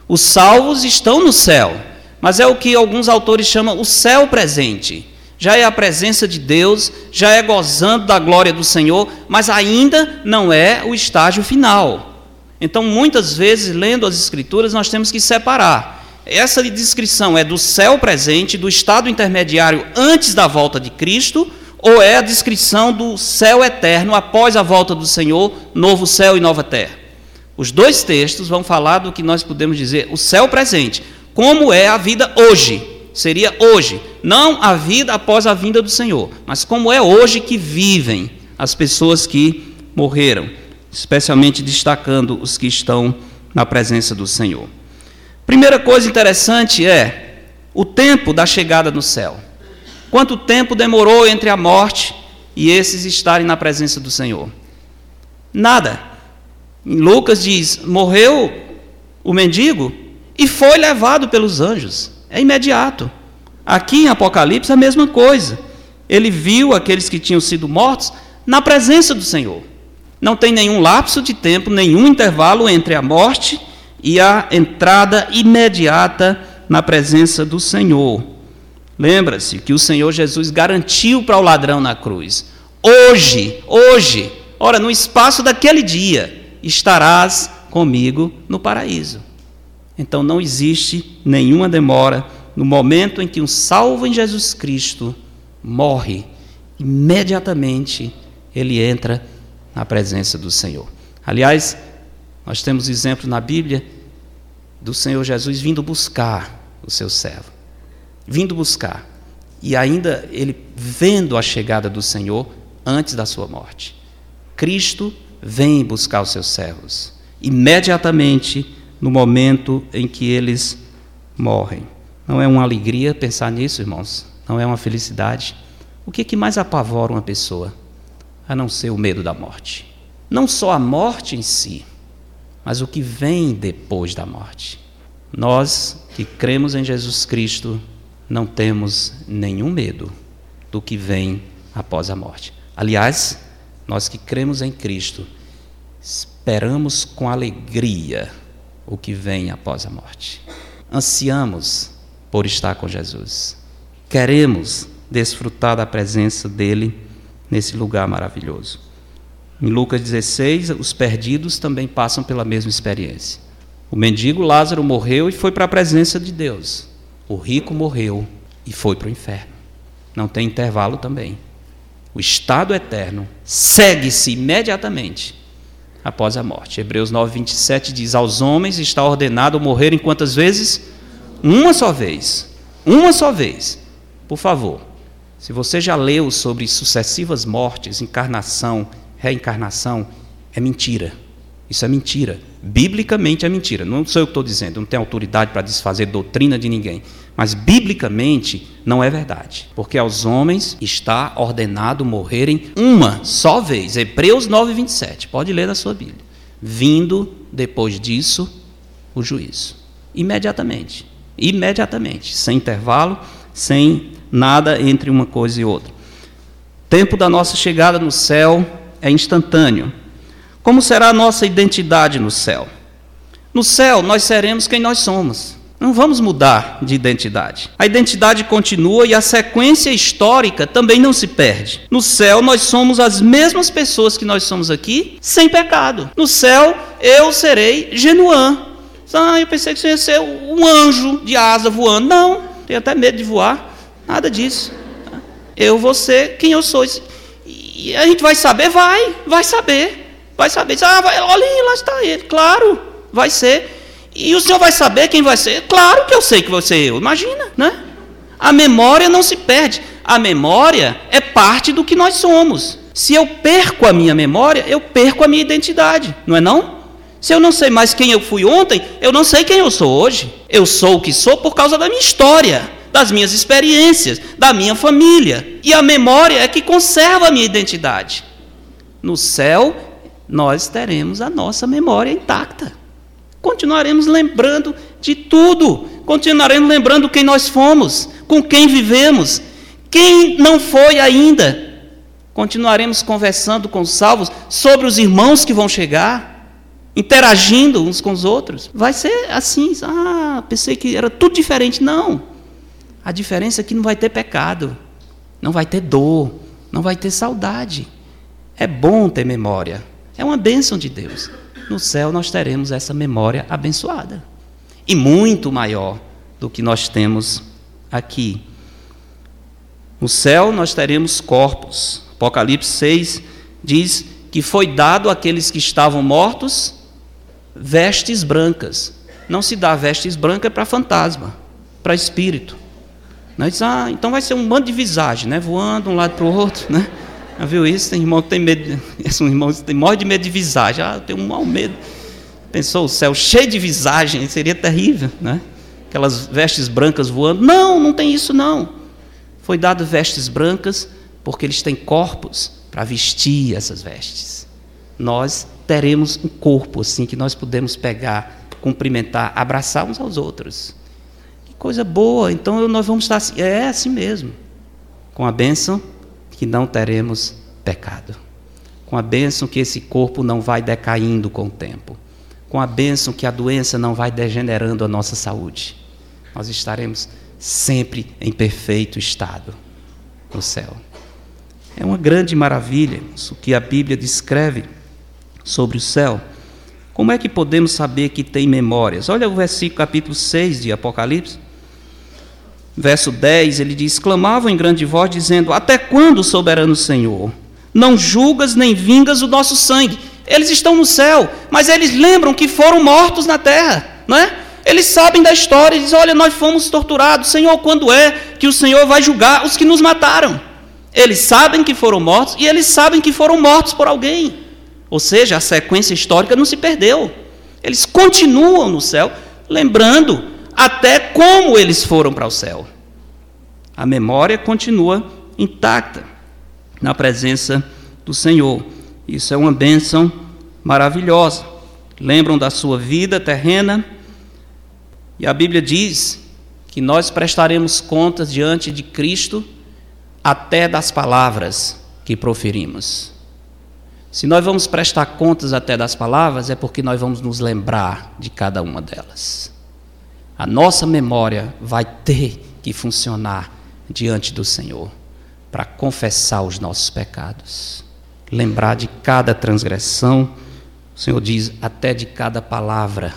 Os salvos estão no céu, mas é o que alguns autores chamam o céu presente. Já é a presença de Deus, já é gozando da glória do Senhor, mas ainda não é o estágio final. Então, muitas vezes, lendo as Escrituras, nós temos que separar essa descrição é do céu presente, do estado intermediário antes da volta de Cristo, ou é a descrição do céu eterno após a volta do Senhor, novo céu e nova terra? Os dois textos vão falar do que nós podemos dizer o céu presente, como é a vida hoje. Seria hoje, não a vida após a vinda do Senhor, mas como é hoje que vivem as pessoas que morreram, especialmente destacando os que estão na presença do Senhor. Primeira coisa interessante é o tempo da chegada no céu. Quanto tempo demorou entre a morte e esses estarem na presença do Senhor? Nada. Lucas diz: morreu o mendigo e foi levado pelos anjos. É imediato. Aqui em Apocalipse a mesma coisa. Ele viu aqueles que tinham sido mortos na presença do Senhor. Não tem nenhum lapso de tempo, nenhum intervalo entre a morte e a entrada imediata na presença do Senhor. Lembra-se que o Senhor Jesus garantiu para o ladrão na cruz: hoje, hoje, ora, no espaço daquele dia, estarás comigo no paraíso. Então não existe nenhuma demora no momento em que um salvo em Jesus Cristo morre, imediatamente ele entra na presença do Senhor. Aliás, nós temos exemplo na Bíblia do Senhor Jesus vindo buscar o seu servo. Vindo buscar. E ainda ele vendo a chegada do Senhor antes da sua morte. Cristo vem buscar os seus servos. Imediatamente no momento em que eles morrem. Não é uma alegria pensar nisso, irmãos? Não é uma felicidade? O que, que mais apavora uma pessoa? A não ser o medo da morte. Não só a morte em si, mas o que vem depois da morte. Nós que cremos em Jesus Cristo não temos nenhum medo do que vem após a morte. Aliás, nós que cremos em Cristo esperamos com alegria o que vem após a morte. Ansiamos por estar com Jesus. Queremos desfrutar da presença dele nesse lugar maravilhoso. Em Lucas 16, os perdidos também passam pela mesma experiência. O mendigo Lázaro morreu e foi para a presença de Deus. O rico morreu e foi para o inferno. Não tem intervalo também. O estado eterno segue-se imediatamente após a morte. Hebreus 9, 27 diz: Aos homens está ordenado morrerem quantas vezes? Uma só vez. Uma só vez. Por favor, se você já leu sobre sucessivas mortes, encarnação, reencarnação é mentira. Isso é mentira. Biblicamente é mentira. Não sou eu que estou dizendo, não tenho autoridade para desfazer doutrina de ninguém. Mas biblicamente não é verdade. Porque aos homens está ordenado morrerem uma só vez. Hebreus 9, 27. Pode ler na sua Bíblia. Vindo depois disso o juízo. Imediatamente. Imediatamente. Sem intervalo, sem nada entre uma coisa e outra. Tempo da nossa chegada no céu é instantâneo. Como será a nossa identidade no céu? No céu, nós seremos quem nós somos. Não vamos mudar de identidade. A identidade continua e a sequência histórica também não se perde. No céu, nós somos as mesmas pessoas que nós somos aqui, sem pecado. No céu, eu serei Genuan. Ah, eu pensei que você ia ser um anjo de asa voando. Não, tenho até medo de voar. Nada disso. Eu vou ser quem eu sou. E a gente vai saber? Vai, vai saber. Vai saber. Ah, vai, olha lá está ele. Claro, vai ser. E o senhor vai saber quem vai ser? Claro que eu sei que vai ser eu. Imagina, né? A memória não se perde. A memória é parte do que nós somos. Se eu perco a minha memória, eu perco a minha identidade, não é não? Se eu não sei mais quem eu fui ontem, eu não sei quem eu sou hoje. Eu sou o que sou por causa da minha história, das minhas experiências, da minha família. E a memória é que conserva a minha identidade. No céu, nós teremos a nossa memória intacta. Continuaremos lembrando de tudo. Continuaremos lembrando quem nós fomos, com quem vivemos. Quem não foi ainda, Continuaremos conversando com os salvos sobre os irmãos que vão chegar, interagindo uns com os outros. Vai ser assim. Ah, pensei que era tudo diferente. Não. A diferença é que não vai ter pecado, não vai ter dor, não vai ter saudade. É bom ter memória. É uma bênção de Deus. No céu nós teremos essa memória abençoada. E muito maior do que nós temos aqui. No céu nós teremos corpos Apocalipse 6 diz que foi dado àqueles que estavam mortos vestes brancas. Não se dá vestes brancas para fantasma, para espírito. Não diz, ah, então vai ser um bando de visagem, né? Voando de um lado para o outro, né? Já viu isso? Tem irmão que tem medo, um irmão tem morre de medo de visagem. Ah, eu tenho um mau medo. Pensou o céu cheio de visagem, seria terrível, né? Aquelas vestes brancas voando. Não, não tem isso não. Foi dado vestes brancas porque eles têm corpos para vestir essas vestes. Nós teremos um corpo assim que nós podemos pegar, cumprimentar, abraçar uns aos outros. Que coisa boa! Então nós vamos estar assim, é assim mesmo, com a bênção que não teremos pecado, com a bênção que esse corpo não vai decaindo com o tempo, com a bênção que a doença não vai degenerando a nossa saúde. Nós estaremos sempre em perfeito estado no céu. É uma grande maravilha isso que a Bíblia descreve sobre o céu. Como é que podemos saber que tem memórias? Olha o versículo capítulo 6 de Apocalipse. Verso 10, ele diz: Clamavam em grande voz, dizendo: Até quando, soberano Senhor? Não julgas nem vingas o nosso sangue. Eles estão no céu, mas eles lembram que foram mortos na terra, não é? Eles sabem da história, dizem: Olha, nós fomos torturados. Senhor, quando é que o Senhor vai julgar os que nos mataram? Eles sabem que foram mortos e eles sabem que foram mortos por alguém. Ou seja, a sequência histórica não se perdeu. Eles continuam no céu, lembrando até como eles foram para o céu. A memória continua intacta na presença do Senhor. Isso é uma bênção maravilhosa. Lembram da sua vida terrena? E a Bíblia diz que nós prestaremos contas diante de Cristo até das palavras que proferimos. Se nós vamos prestar contas até das palavras, é porque nós vamos nos lembrar de cada uma delas. A nossa memória vai ter que funcionar diante do Senhor para confessar os nossos pecados, lembrar de cada transgressão, o Senhor diz até de cada palavra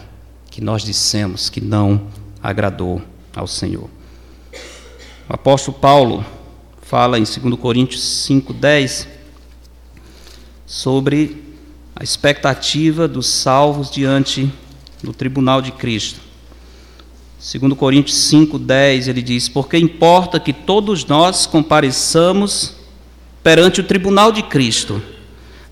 que nós dissemos que não agradou ao Senhor. O apóstolo Paulo fala em 2 Coríntios 5,10 sobre a expectativa dos salvos diante do tribunal de Cristo. 2 Coríntios 5,10 ele diz: Porque importa que todos nós compareçamos perante o tribunal de Cristo,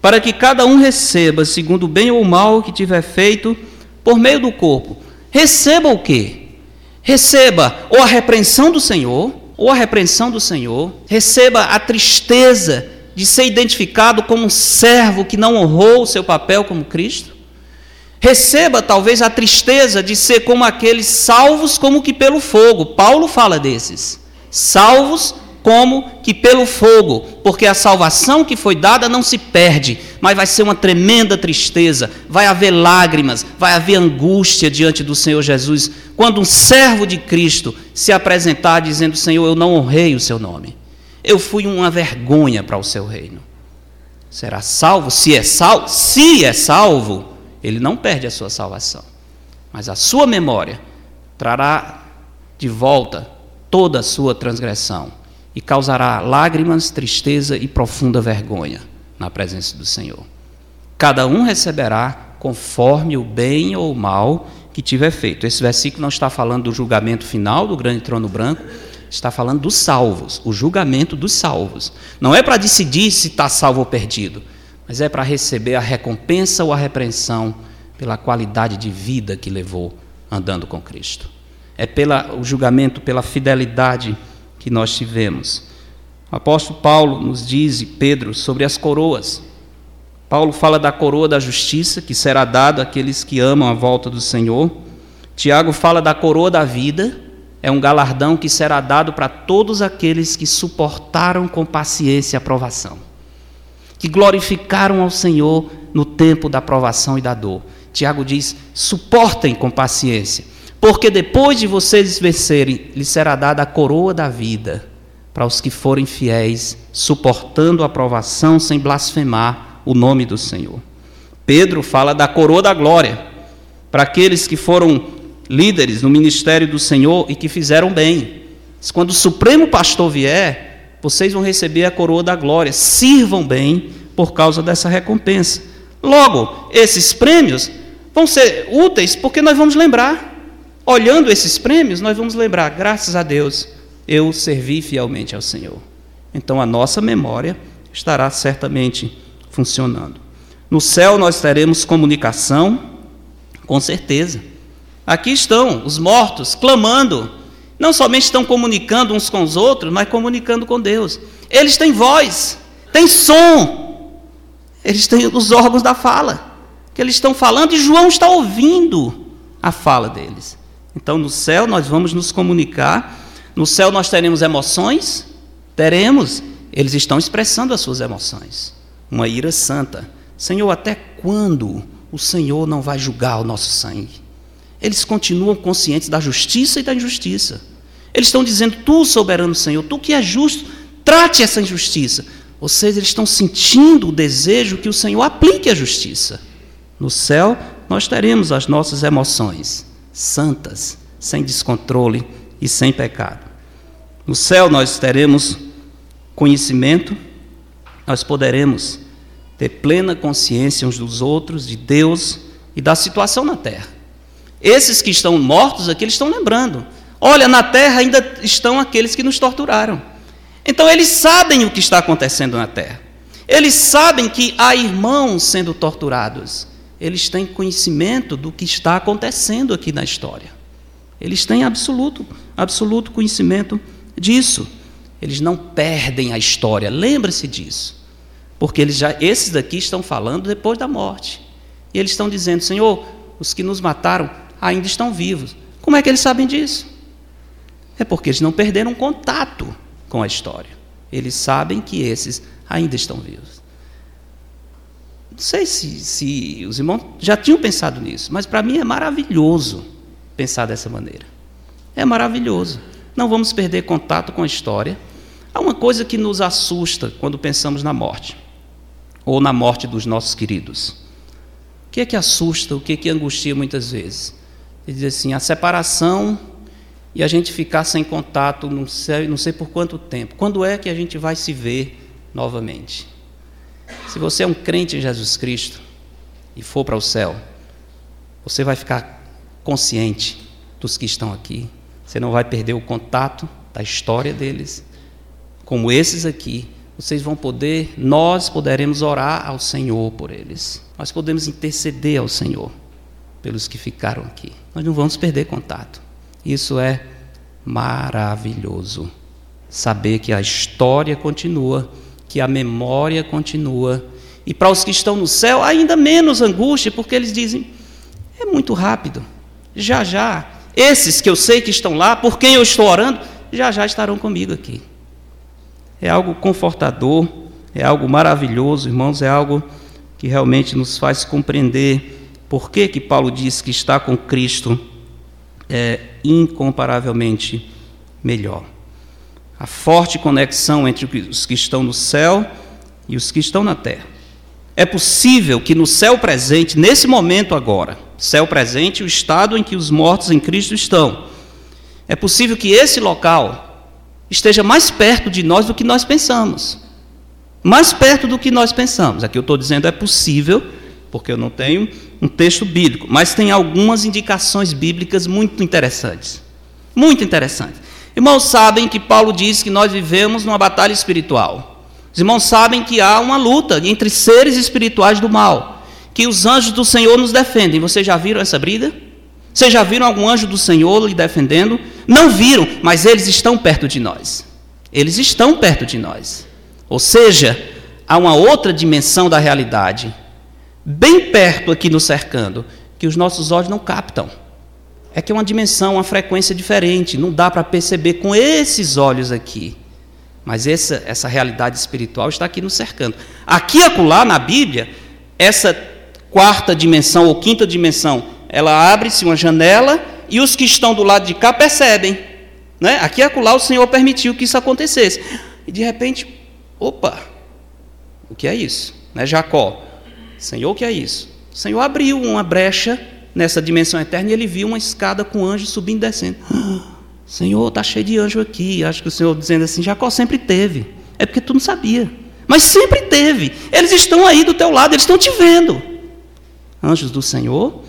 para que cada um receba, segundo o bem ou o mal que tiver feito, por meio do corpo. Receba o quê? Receba ou a repreensão do Senhor, ou a repreensão do Senhor, receba a tristeza de ser identificado como um servo que não honrou o seu papel como Cristo. Receba talvez a tristeza de ser como aqueles salvos como que pelo fogo. Paulo fala desses. Salvos como que pelo fogo, porque a salvação que foi dada não se perde, mas vai ser uma tremenda tristeza, vai haver lágrimas, vai haver angústia diante do Senhor Jesus, quando um servo de Cristo se apresentar dizendo: Senhor, eu não honrei o seu nome, eu fui uma vergonha para o seu reino. Será salvo? Se é salvo, se é salvo, ele não perde a sua salvação, mas a sua memória trará de volta toda a sua transgressão e causará lágrimas, tristeza e profunda vergonha na presença do Senhor. Cada um receberá conforme o bem ou o mal que tiver feito. Esse versículo não está falando do julgamento final do grande trono branco, está falando dos salvos, o julgamento dos salvos. Não é para decidir se está salvo ou perdido, mas é para receber a recompensa ou a repreensão pela qualidade de vida que levou andando com Cristo. É pelo julgamento, pela fidelidade que nós tivemos. O apóstolo Paulo nos diz, e Pedro, sobre as coroas. Paulo fala da coroa da justiça, que será dada àqueles que amam a volta do Senhor. Tiago fala da coroa da vida, é um galardão que será dado para todos aqueles que suportaram com paciência a provação, que glorificaram ao Senhor no tempo da provação e da dor. Tiago diz: suportem com paciência, porque depois de vocês vencerem, lhes será dada a coroa da vida para os que forem fiéis, suportando a provação sem blasfemar o nome do Senhor. Pedro fala da coroa da glória para aqueles que foram líderes no ministério do Senhor e que fizeram bem. Quando o Supremo Pastor vier, vocês vão receber a coroa da glória. Sirvam bem por causa dessa recompensa. Logo, esses prêmios vão ser úteis porque nós vamos lembrar. Olhando esses prêmios, nós vamos lembrar, graças a Deus, eu servi fielmente ao Senhor. Então a nossa memória estará certamente funcionando. No céu nós teremos comunicação, com certeza. Aqui estão os mortos clamando. Não somente estão comunicando uns com os outros, mas comunicando com Deus. Eles têm voz, têm som. Eles têm os órgãos da fala. Que eles estão falando e João está ouvindo a fala deles. Então, no céu nós vamos nos comunicar. No céu nós teremos emoções? Teremos. Eles estão expressando as suas emoções. Uma ira santa. Senhor, até quando o Senhor não vai julgar o nosso sangue? Eles continuam conscientes da justiça e da injustiça. Eles estão dizendo: Tu, soberano Senhor, tu que é justo, trate essa injustiça. Ou seja, eles estão sentindo o desejo que o Senhor aplique a justiça. No céu, nós teremos as nossas emoções santas, sem descontrole e sem pecado. No céu, nós teremos conhecimento, nós poderemos ter plena consciência uns dos outros, de Deus e da situação na terra. Esses que estão mortos aqui, eles estão lembrando. Olha, na terra ainda estão aqueles que nos torturaram. Então eles sabem o que está acontecendo na terra. Eles sabem que há irmãos sendo torturados. Eles têm conhecimento do que está acontecendo aqui na história. Eles têm absoluto, absoluto conhecimento disso. Eles não perdem a história. Lembre-se disso. Porque eles já, esses daqui estão falando depois da morte. E eles estão dizendo: Senhor, os que nos mataram ainda estão vivos. Como é que eles sabem disso? É porque eles não perderam contato com a história. Eles sabem que esses ainda estão vivos. Não sei se, se os irmãos já tinham pensado nisso, mas para mim é maravilhoso pensar dessa maneira. É maravilhoso. Não vamos perder contato com a história. Há uma coisa que nos assusta quando pensamos na morte, ou na morte dos nossos queridos. O que é que assusta, o que é que angustia muitas vezes? Ele diz assim: a separação e a gente ficar sem contato, não sei, não sei por quanto tempo. Quando é que a gente vai se ver novamente? Se você é um crente em Jesus Cristo e for para o céu, você vai ficar consciente dos que estão aqui. Você não vai perder o contato da história deles. Como esses aqui, vocês vão poder, nós poderemos orar ao Senhor por eles. Nós podemos interceder ao Senhor pelos que ficaram aqui. Nós não vamos perder contato. Isso é maravilhoso. Saber que a história continua, que a memória continua. E para os que estão no céu, ainda menos angústia, porque eles dizem: é muito rápido, já já. Esses que eu sei que estão lá, por quem eu estou orando, já já estarão comigo aqui. É algo confortador, é algo maravilhoso, irmãos, é algo que realmente nos faz compreender por que, que Paulo diz que está com Cristo é incomparavelmente melhor? A forte conexão entre os que estão no céu e os que estão na terra. É possível que no céu presente, nesse momento agora, céu presente, o estado em que os mortos em Cristo estão, é possível que esse local esteja mais perto de nós do que nós pensamos. Mais perto do que nós pensamos. Aqui eu estou dizendo é possível, porque eu não tenho um texto bíblico, mas tem algumas indicações bíblicas muito interessantes. Muito interessantes. Irmãos sabem que Paulo diz que nós vivemos numa batalha espiritual. Os irmãos sabem que há uma luta entre seres espirituais do mal, que os anjos do Senhor nos defendem. Vocês já viram essa briga? Vocês já viram algum anjo do Senhor lhe defendendo? Não viram, mas eles estão perto de nós. Eles estão perto de nós. Ou seja, há uma outra dimensão da realidade, bem perto aqui nos cercando, que os nossos olhos não captam. É que é uma dimensão, uma frequência diferente, não dá para perceber com esses olhos aqui. Mas essa, essa realidade espiritual está aqui nos cercando. Aqui e acolá, na Bíblia, essa quarta dimensão ou quinta dimensão ela abre-se uma janela e os que estão do lado de cá percebem. Né? Aqui e acolá o Senhor permitiu que isso acontecesse. E de repente, opa, o que é isso? Né, Jacó, Senhor, o que é isso? O Senhor abriu uma brecha nessa dimensão eterna e ele viu uma escada com anjos subindo e descendo. Senhor, está cheio de anjo aqui. Acho que o Senhor dizendo assim, Jacó sempre teve. É porque tu não sabia. Mas sempre teve. Eles estão aí do teu lado, eles estão te vendo. Anjos do Senhor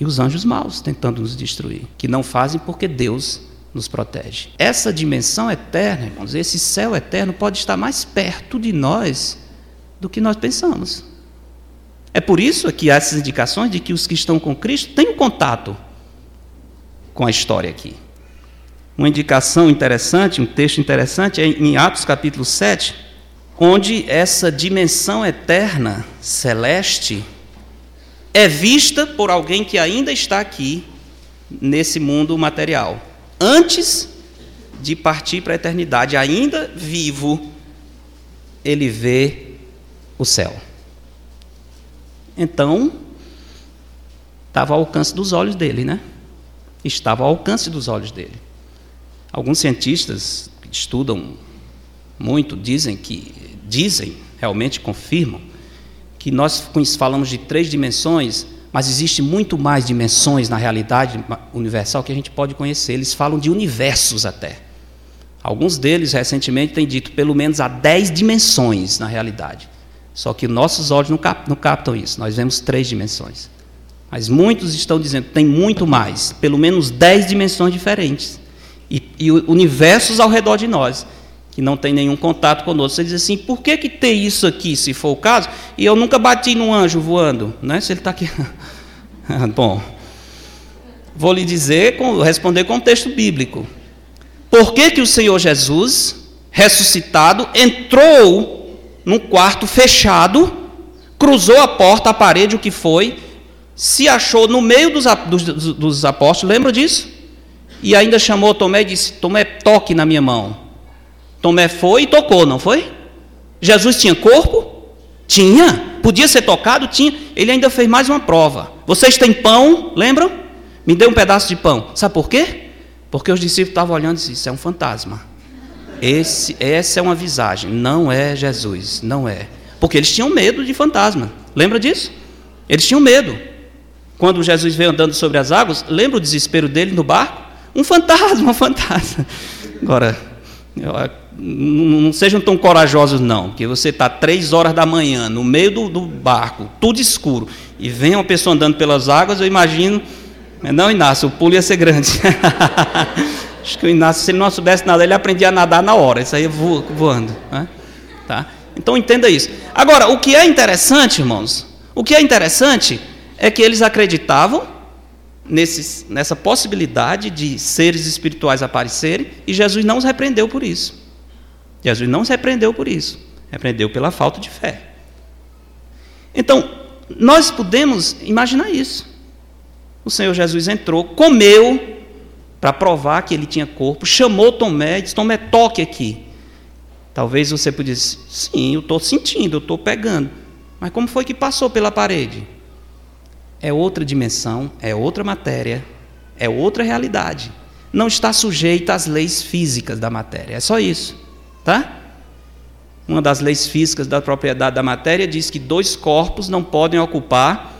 e os anjos maus tentando nos destruir, que não fazem porque Deus nos protege. Essa dimensão eterna, irmãos, esse céu eterno pode estar mais perto de nós do que nós pensamos. É por isso que há essas indicações de que os que estão com Cristo têm um contato com a história aqui. Uma indicação interessante, um texto interessante, é em Atos capítulo 7, onde essa dimensão eterna, celeste, é vista por alguém que ainda está aqui nesse mundo material. Antes de partir para a eternidade, ainda vivo, ele vê o céu. Então, estava ao alcance dos olhos dele, né? Estava ao alcance dos olhos dele. Alguns cientistas que estudam muito dizem que dizem, realmente confirmam que nós falamos de três dimensões, mas existe muito mais dimensões na realidade universal que a gente pode conhecer. Eles falam de universos até. Alguns deles recentemente têm dito pelo menos há dez dimensões na realidade. Só que nossos olhos não, cap não captam isso. Nós vemos três dimensões. Mas muitos estão dizendo tem muito mais, pelo menos dez dimensões diferentes. E, e universos ao redor de nós que não tem nenhum contato conosco. Você diz assim, por que, que tem isso aqui, se for o caso, e eu nunca bati num anjo voando? Né? Se ele está aqui. Bom, vou lhe dizer, responder com o texto bíblico. Por que, que o Senhor Jesus, ressuscitado, entrou num quarto fechado, cruzou a porta, a parede, o que foi, se achou no meio dos, dos, dos apóstolos, lembra disso? E ainda chamou Tomé e disse: Tomé, toque na minha mão. Tomé foi e tocou, não foi? Jesus tinha corpo? Tinha. Podia ser tocado? Tinha. Ele ainda fez mais uma prova. Vocês têm pão? Lembram? Me dê um pedaço de pão. Sabe por quê? Porque os discípulos estavam olhando e disseram: Isso é um fantasma. Esse, essa é uma visagem. Não é Jesus. Não é. Porque eles tinham medo de fantasma. Lembra disso? Eles tinham medo. Quando Jesus veio andando sobre as águas, lembra o desespero dele no barco? Um fantasma, um fantasma. Agora, não sejam tão corajosos, não, porque você está três horas da manhã, no meio do, do, barco, tudo escuro, e vem uma pessoa andando pelas águas, eu imagino. Não, Inácio, o pulo ia ser grande. Acho que o Inácio, se ele não soubesse nada, ele aprendia a nadar na hora, isso aí voando. Né? Tá? Então entenda isso. Agora, o que é interessante, irmãos, o que é interessante é que eles acreditavam nesse, nessa possibilidade de seres espirituais aparecerem e Jesus não os repreendeu por isso. Jesus não se repreendeu por isso, repreendeu pela falta de fé. Então, nós podemos imaginar isso. O Senhor Jesus entrou, comeu, para provar que ele tinha corpo, chamou Tomé e disse: Tomé, toque aqui. Talvez você pudesse, sim, eu estou sentindo, eu estou pegando. Mas como foi que passou pela parede? É outra dimensão, é outra matéria, é outra realidade. Não está sujeita às leis físicas da matéria. É só isso. Tá? Uma das leis físicas da propriedade da matéria diz que dois corpos não podem ocupar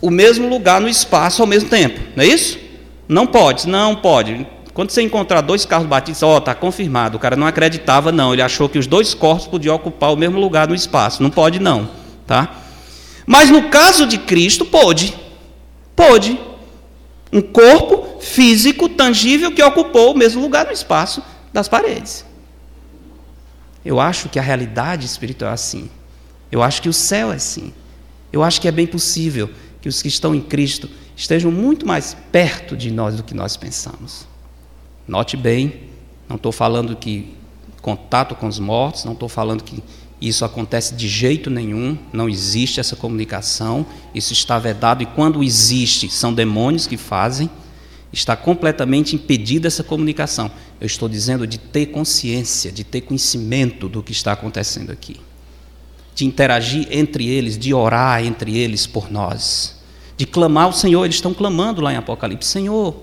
o mesmo lugar no espaço ao mesmo tempo. Não é isso? Não pode, não pode. Quando você encontrar dois carros batidos, ó, oh, está confirmado. O cara não acreditava, não. Ele achou que os dois corpos podiam ocupar o mesmo lugar no espaço. Não pode, não. Tá? Mas no caso de Cristo, pôde. Pôde. Um corpo físico, tangível, que ocupou o mesmo lugar no espaço das paredes. Eu acho que a realidade espiritual é assim. Eu acho que o céu é assim. Eu acho que é bem possível que os que estão em Cristo estejam muito mais perto de nós do que nós pensamos. Note bem, não estou falando que contato com os mortos, não estou falando que isso acontece de jeito nenhum, não existe essa comunicação, isso está vedado e quando existe, são demônios que fazem, está completamente impedida essa comunicação. Eu estou dizendo de ter consciência, de ter conhecimento do que está acontecendo aqui, de interagir entre eles, de orar entre eles por nós, de clamar ao Senhor. Eles estão clamando lá em Apocalipse: Senhor,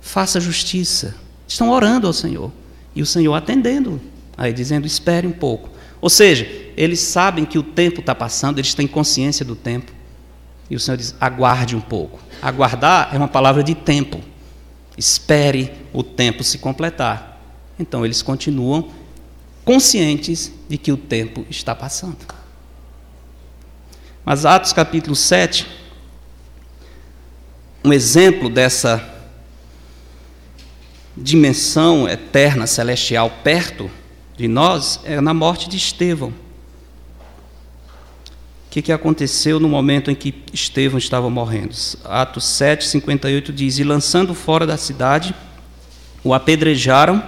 faça justiça, Estão orando ao Senhor. E o Senhor atendendo, aí dizendo: espere um pouco. Ou seja, eles sabem que o tempo está passando, eles têm consciência do tempo. E o Senhor diz: aguarde um pouco. Aguardar é uma palavra de tempo. Espere o tempo se completar. Então eles continuam conscientes de que o tempo está passando. Mas Atos capítulo 7, um exemplo dessa dimensão eterna, celestial, perto de nós, é na morte de Estevão. O que, que aconteceu no momento em que Estevão estava morrendo? Atos 7, 58 diz: E lançando fora da cidade, o apedrejaram.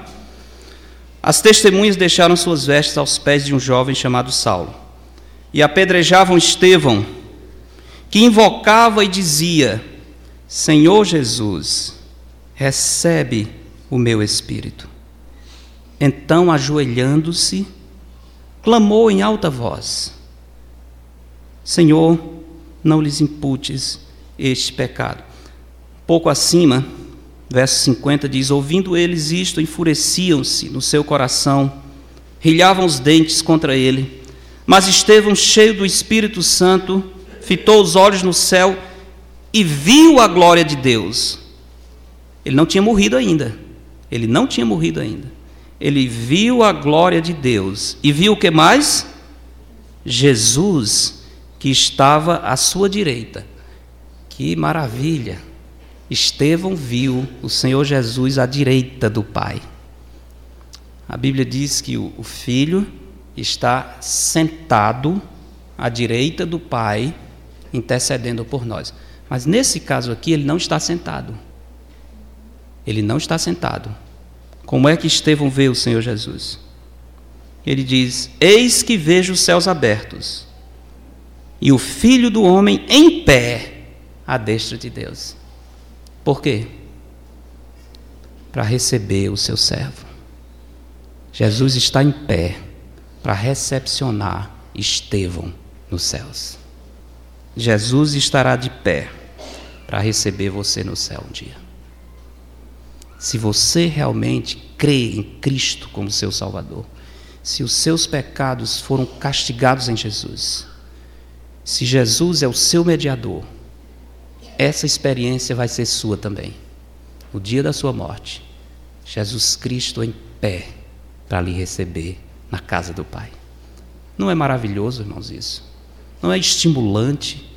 As testemunhas deixaram suas vestes aos pés de um jovem chamado Saulo. E apedrejavam Estevão, que invocava e dizia: Senhor Jesus, recebe o meu espírito. Então, ajoelhando-se, clamou em alta voz: Senhor, não lhes imputes este pecado. Pouco acima, verso 50 diz: Ouvindo eles isto, enfureciam-se no seu coração, rilhavam os dentes contra ele. Mas Estevão, cheio do Espírito Santo, fitou os olhos no céu e viu a glória de Deus. Ele não tinha morrido ainda. Ele não tinha morrido ainda. Ele viu a glória de Deus e viu o que mais? Jesus que estava à sua direita. Que maravilha! Estevão viu o Senhor Jesus à direita do Pai. A Bíblia diz que o filho está sentado à direita do Pai, intercedendo por nós. Mas nesse caso aqui, ele não está sentado. Ele não está sentado. Como é que Estevão vê o Senhor Jesus? Ele diz: Eis que vejo os céus abertos e o filho do homem em pé à destra de Deus. Por quê? Para receber o seu servo. Jesus está em pé para recepcionar Estevão nos céus. Jesus estará de pé para receber você no céu um dia. Se você realmente crê em Cristo como seu Salvador, se os seus pecados foram castigados em Jesus, se Jesus é o seu mediador, essa experiência vai ser sua também. No dia da sua morte, Jesus Cristo em pé para lhe receber na casa do Pai. Não é maravilhoso, irmãos, isso? Não é estimulante?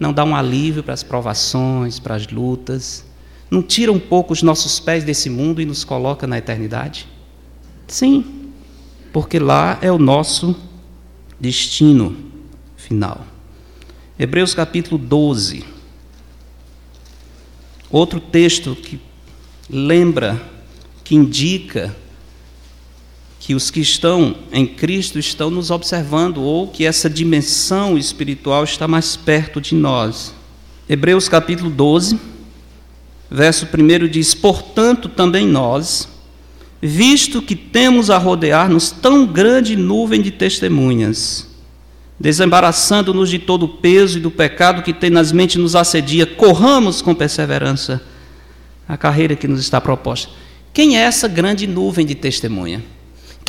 Não dá um alívio para as provações, para as lutas? não tira um pouco os nossos pés desse mundo e nos coloca na eternidade? Sim, porque lá é o nosso destino final. Hebreus capítulo 12. Outro texto que lembra, que indica que os que estão em Cristo estão nos observando, ou que essa dimensão espiritual está mais perto de nós. Hebreus capítulo 12 Verso 1 diz: Portanto, também nós, visto que temos a rodear-nos tão grande nuvem de testemunhas, desembaraçando-nos de todo o peso e do pecado que mentes nos assedia, corramos com perseverança a carreira que nos está proposta. Quem é essa grande nuvem de testemunha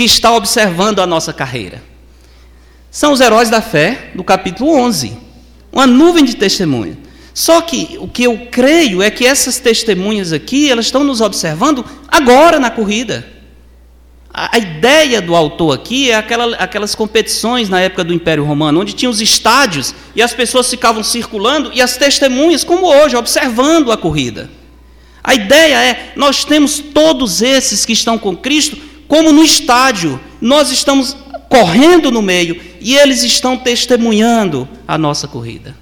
que está observando a nossa carreira? São os heróis da fé do capítulo 11. Uma nuvem de testemunha. Só que o que eu creio é que essas testemunhas aqui, elas estão nos observando agora na corrida. A, a ideia do autor aqui é aquela, aquelas competições na época do Império Romano, onde tinha os estádios e as pessoas ficavam circulando e as testemunhas, como hoje, observando a corrida. A ideia é: nós temos todos esses que estão com Cristo, como no estádio, nós estamos correndo no meio e eles estão testemunhando a nossa corrida.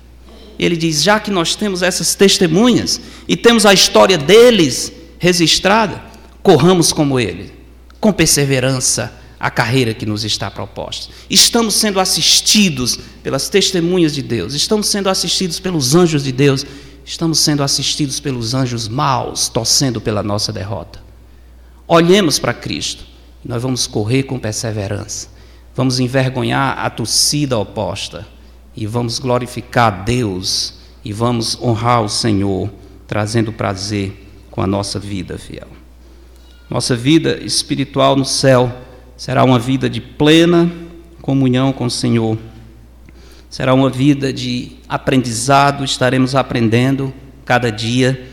Ele diz: já que nós temos essas testemunhas e temos a história deles registrada, corramos como ele, com perseverança, a carreira que nos está proposta. Estamos sendo assistidos pelas testemunhas de Deus, estamos sendo assistidos pelos anjos de Deus, estamos sendo assistidos pelos anjos maus, torcendo pela nossa derrota. Olhemos para Cristo, nós vamos correr com perseverança, vamos envergonhar a torcida oposta e vamos glorificar Deus e vamos honrar o Senhor, trazendo prazer com a nossa vida fiel. Nossa vida espiritual no céu será uma vida de plena comunhão com o Senhor. Será uma vida de aprendizado, estaremos aprendendo cada dia.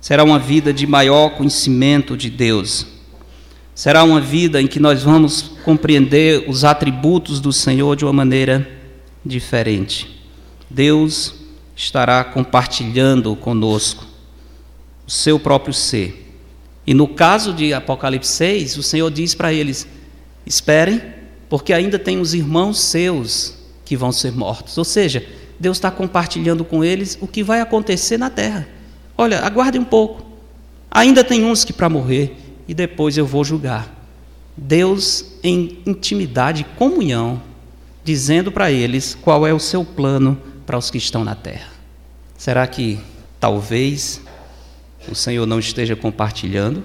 Será uma vida de maior conhecimento de Deus. Será uma vida em que nós vamos compreender os atributos do Senhor de uma maneira diferente. Deus estará compartilhando conosco o seu próprio ser. E no caso de Apocalipse 6, o Senhor diz para eles: esperem, porque ainda tem os irmãos seus que vão ser mortos. Ou seja, Deus está compartilhando com eles o que vai acontecer na terra. Olha, aguardem um pouco. Ainda tem uns que para morrer e depois eu vou julgar. Deus em intimidade, comunhão, dizendo para eles qual é o seu plano para os que estão na terra. Será que talvez o Senhor não esteja compartilhando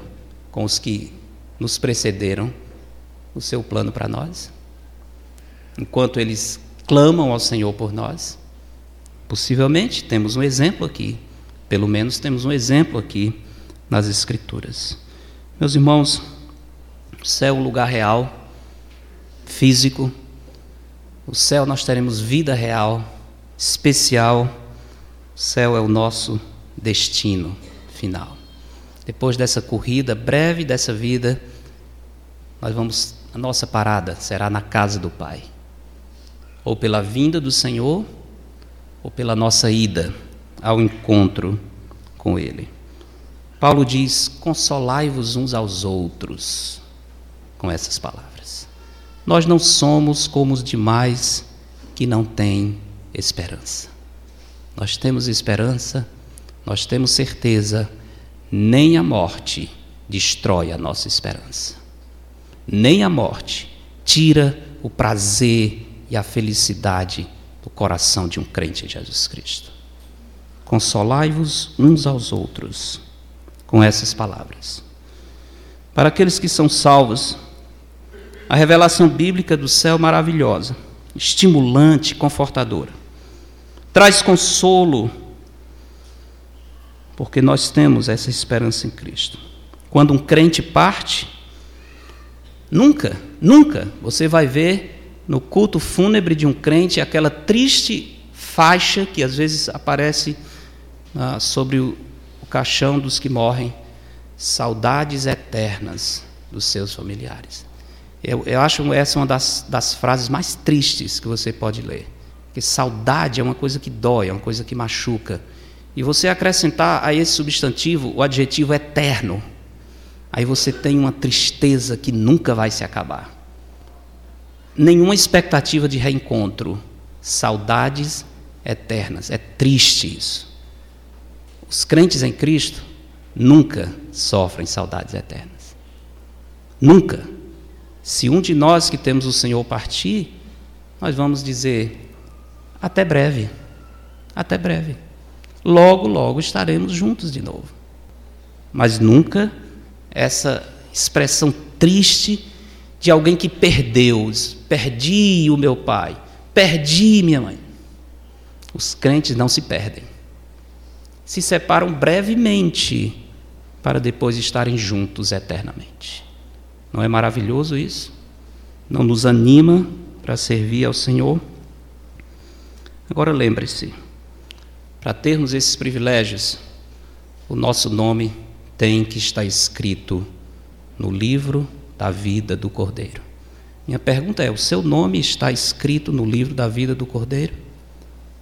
com os que nos precederam o seu plano para nós? Enquanto eles clamam ao Senhor por nós? Possivelmente temos um exemplo aqui, pelo menos temos um exemplo aqui nas Escrituras. Meus irmãos, o céu é um lugar real, físico, no céu nós teremos vida real, especial. O céu é o nosso destino final. Depois dessa corrida breve dessa vida, nós vamos a nossa parada será na casa do Pai. Ou pela vinda do Senhor, ou pela nossa ida ao encontro com ele. Paulo diz: "Consolai-vos uns aos outros" com essas palavras. Nós não somos como os demais que não têm esperança. Nós temos esperança, nós temos certeza, nem a morte destrói a nossa esperança. Nem a morte tira o prazer e a felicidade do coração de um crente em Jesus Cristo. Consolai-vos uns aos outros com essas palavras. Para aqueles que são salvos, a revelação bíblica do céu maravilhosa, estimulante, confortadora. Traz consolo, porque nós temos essa esperança em Cristo. Quando um crente parte, nunca, nunca você vai ver no culto fúnebre de um crente aquela triste faixa que às vezes aparece ah, sobre o caixão dos que morrem, saudades eternas dos seus familiares. Eu, eu acho essa uma das, das frases mais tristes que você pode ler. Porque saudade é uma coisa que dói, é uma coisa que machuca. E você acrescentar a esse substantivo o adjetivo eterno, aí você tem uma tristeza que nunca vai se acabar. Nenhuma expectativa de reencontro, saudades eternas. É triste isso. Os crentes em Cristo nunca sofrem saudades eternas. Nunca. Se um de nós que temos o Senhor partir, nós vamos dizer: até breve, até breve. Logo, logo estaremos juntos de novo. Mas nunca essa expressão triste de alguém que perdeu, perdi o meu pai, perdi minha mãe. Os crentes não se perdem. Se separam brevemente para depois estarem juntos eternamente. Não é maravilhoso isso? Não nos anima para servir ao Senhor? Agora lembre-se: para termos esses privilégios, o nosso nome tem que estar escrito no livro da vida do Cordeiro. Minha pergunta é: o seu nome está escrito no livro da vida do Cordeiro?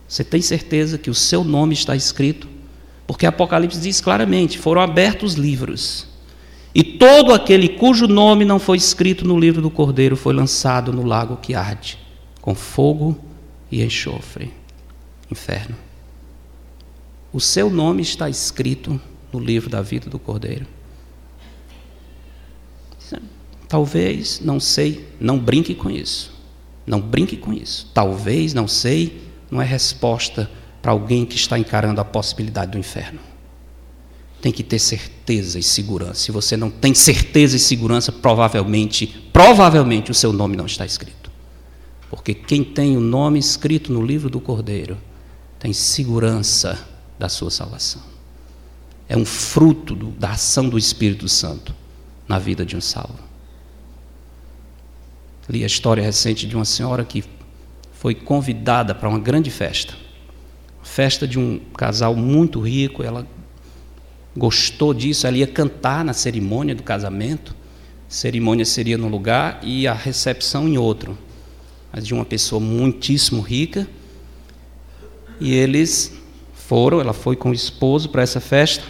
Você tem certeza que o seu nome está escrito? Porque Apocalipse diz claramente: foram abertos livros. E todo aquele cujo nome não foi escrito no livro do Cordeiro foi lançado no lago que arde, com fogo e enxofre inferno. O seu nome está escrito no livro da vida do Cordeiro. Talvez, não sei, não brinque com isso. Não brinque com isso. Talvez, não sei, não é resposta para alguém que está encarando a possibilidade do inferno. Tem que ter certeza e segurança. Se você não tem certeza e segurança, provavelmente, provavelmente o seu nome não está escrito. Porque quem tem o nome escrito no livro do Cordeiro tem segurança da sua salvação. É um fruto do, da ação do Espírito Santo na vida de um salvo. Li a história recente de uma senhora que foi convidada para uma grande festa. Festa de um casal muito rico, ela gostou disso, ela ia cantar na cerimônia do casamento. A cerimônia seria num lugar e a recepção em outro. Mas de uma pessoa muitíssimo rica e eles foram, ela foi com o esposo para essa festa,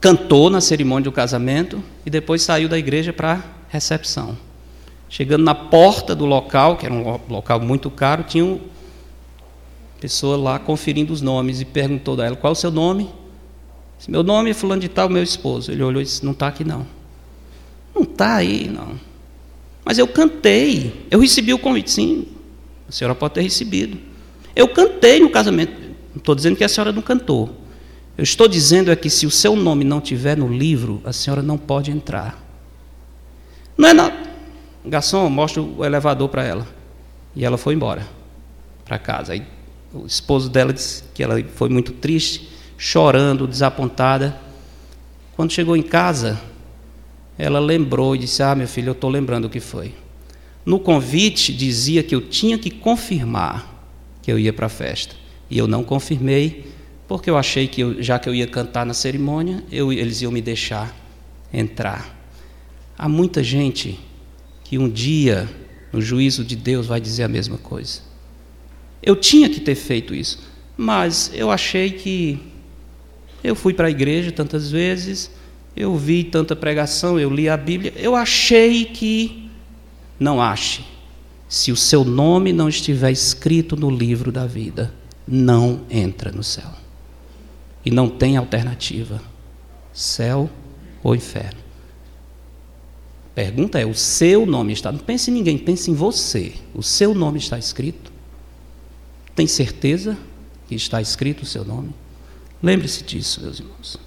cantou na cerimônia do casamento e depois saiu da igreja para a recepção. Chegando na porta do local, que era um local muito caro, tinha uma pessoa lá conferindo os nomes e perguntou a ela: qual o seu nome? Disse, meu nome é Fulano de Tal, meu esposo. Ele olhou e disse: não está aqui não. Não está aí, não. Mas eu cantei, eu recebi o convite. Sim, a senhora pode ter recebido. Eu cantei no casamento. Não estou dizendo que a senhora não cantou. Eu estou dizendo é que se o seu nome não tiver no livro, a senhora não pode entrar. Não é nada. Garçom, mostra o elevador para ela. E ela foi embora para casa. Aí, o esposo dela disse que ela foi muito triste, chorando, desapontada. Quando chegou em casa, ela lembrou e disse: Ah, meu filho, eu estou lembrando o que foi. No convite dizia que eu tinha que confirmar que eu ia para a festa. E eu não confirmei, porque eu achei que eu, já que eu ia cantar na cerimônia, eu, eles iam me deixar entrar. Há muita gente que um dia, no juízo de Deus, vai dizer a mesma coisa. Eu tinha que ter feito isso, mas eu achei que eu fui para a igreja tantas vezes, eu vi tanta pregação, eu li a Bíblia, eu achei que. Não ache se o seu nome não estiver escrito no livro da vida, não entra no céu. E não tem alternativa: céu ou inferno. Pergunta é: o seu nome está. Não pense em ninguém, pense em você. O seu nome está escrito? Tem certeza que está escrito o seu nome? Lembre-se disso, meus irmãos.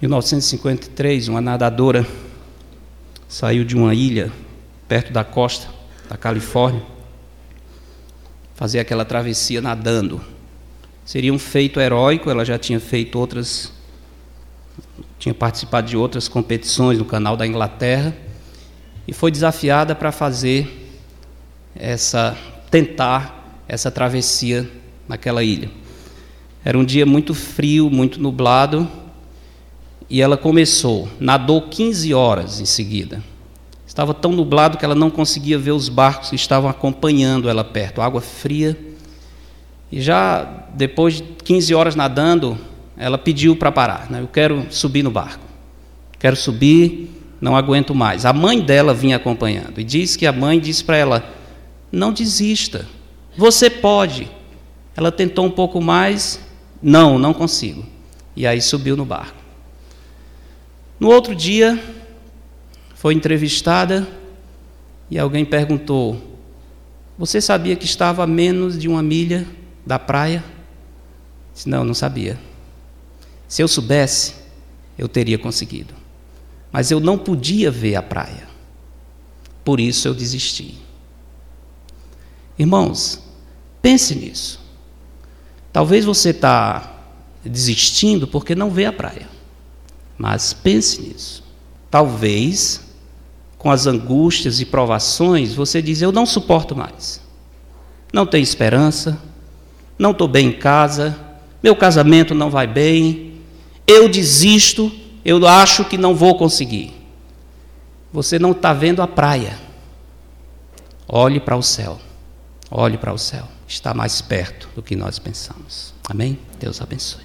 Em 1953, uma nadadora saiu de uma ilha perto da costa da Califórnia, fazer aquela travessia nadando. Seria um feito heróico, ela já tinha feito outras, tinha participado de outras competições no canal da Inglaterra e foi desafiada para fazer essa, tentar essa travessia naquela ilha. Era um dia muito frio, muito nublado, e ela começou, nadou 15 horas em seguida. Estava tão nublado que ela não conseguia ver os barcos que estavam acompanhando ela perto, água fria. E já depois de 15 horas nadando, ela pediu para parar. Né? Eu quero subir no barco. Quero subir, não aguento mais. A mãe dela vinha acompanhando e diz que a mãe disse para ela: Não desista, você pode. Ela tentou um pouco mais, não, não consigo. E aí subiu no barco. No outro dia, foi entrevistada e alguém perguntou: Você sabia que estava a menos de uma milha da praia? Disse, não, não sabia. Se eu soubesse, eu teria conseguido. Mas eu não podia ver a praia. Por isso eu desisti. Irmãos, pense nisso. Talvez você está desistindo porque não vê a praia. Mas pense nisso. Talvez com as angústias e provações, você diz: Eu não suporto mais. Não tenho esperança, não estou bem em casa, meu casamento não vai bem, eu desisto, eu acho que não vou conseguir. Você não está vendo a praia. Olhe para o céu. Olhe para o céu. Está mais perto do que nós pensamos. Amém? Deus abençoe.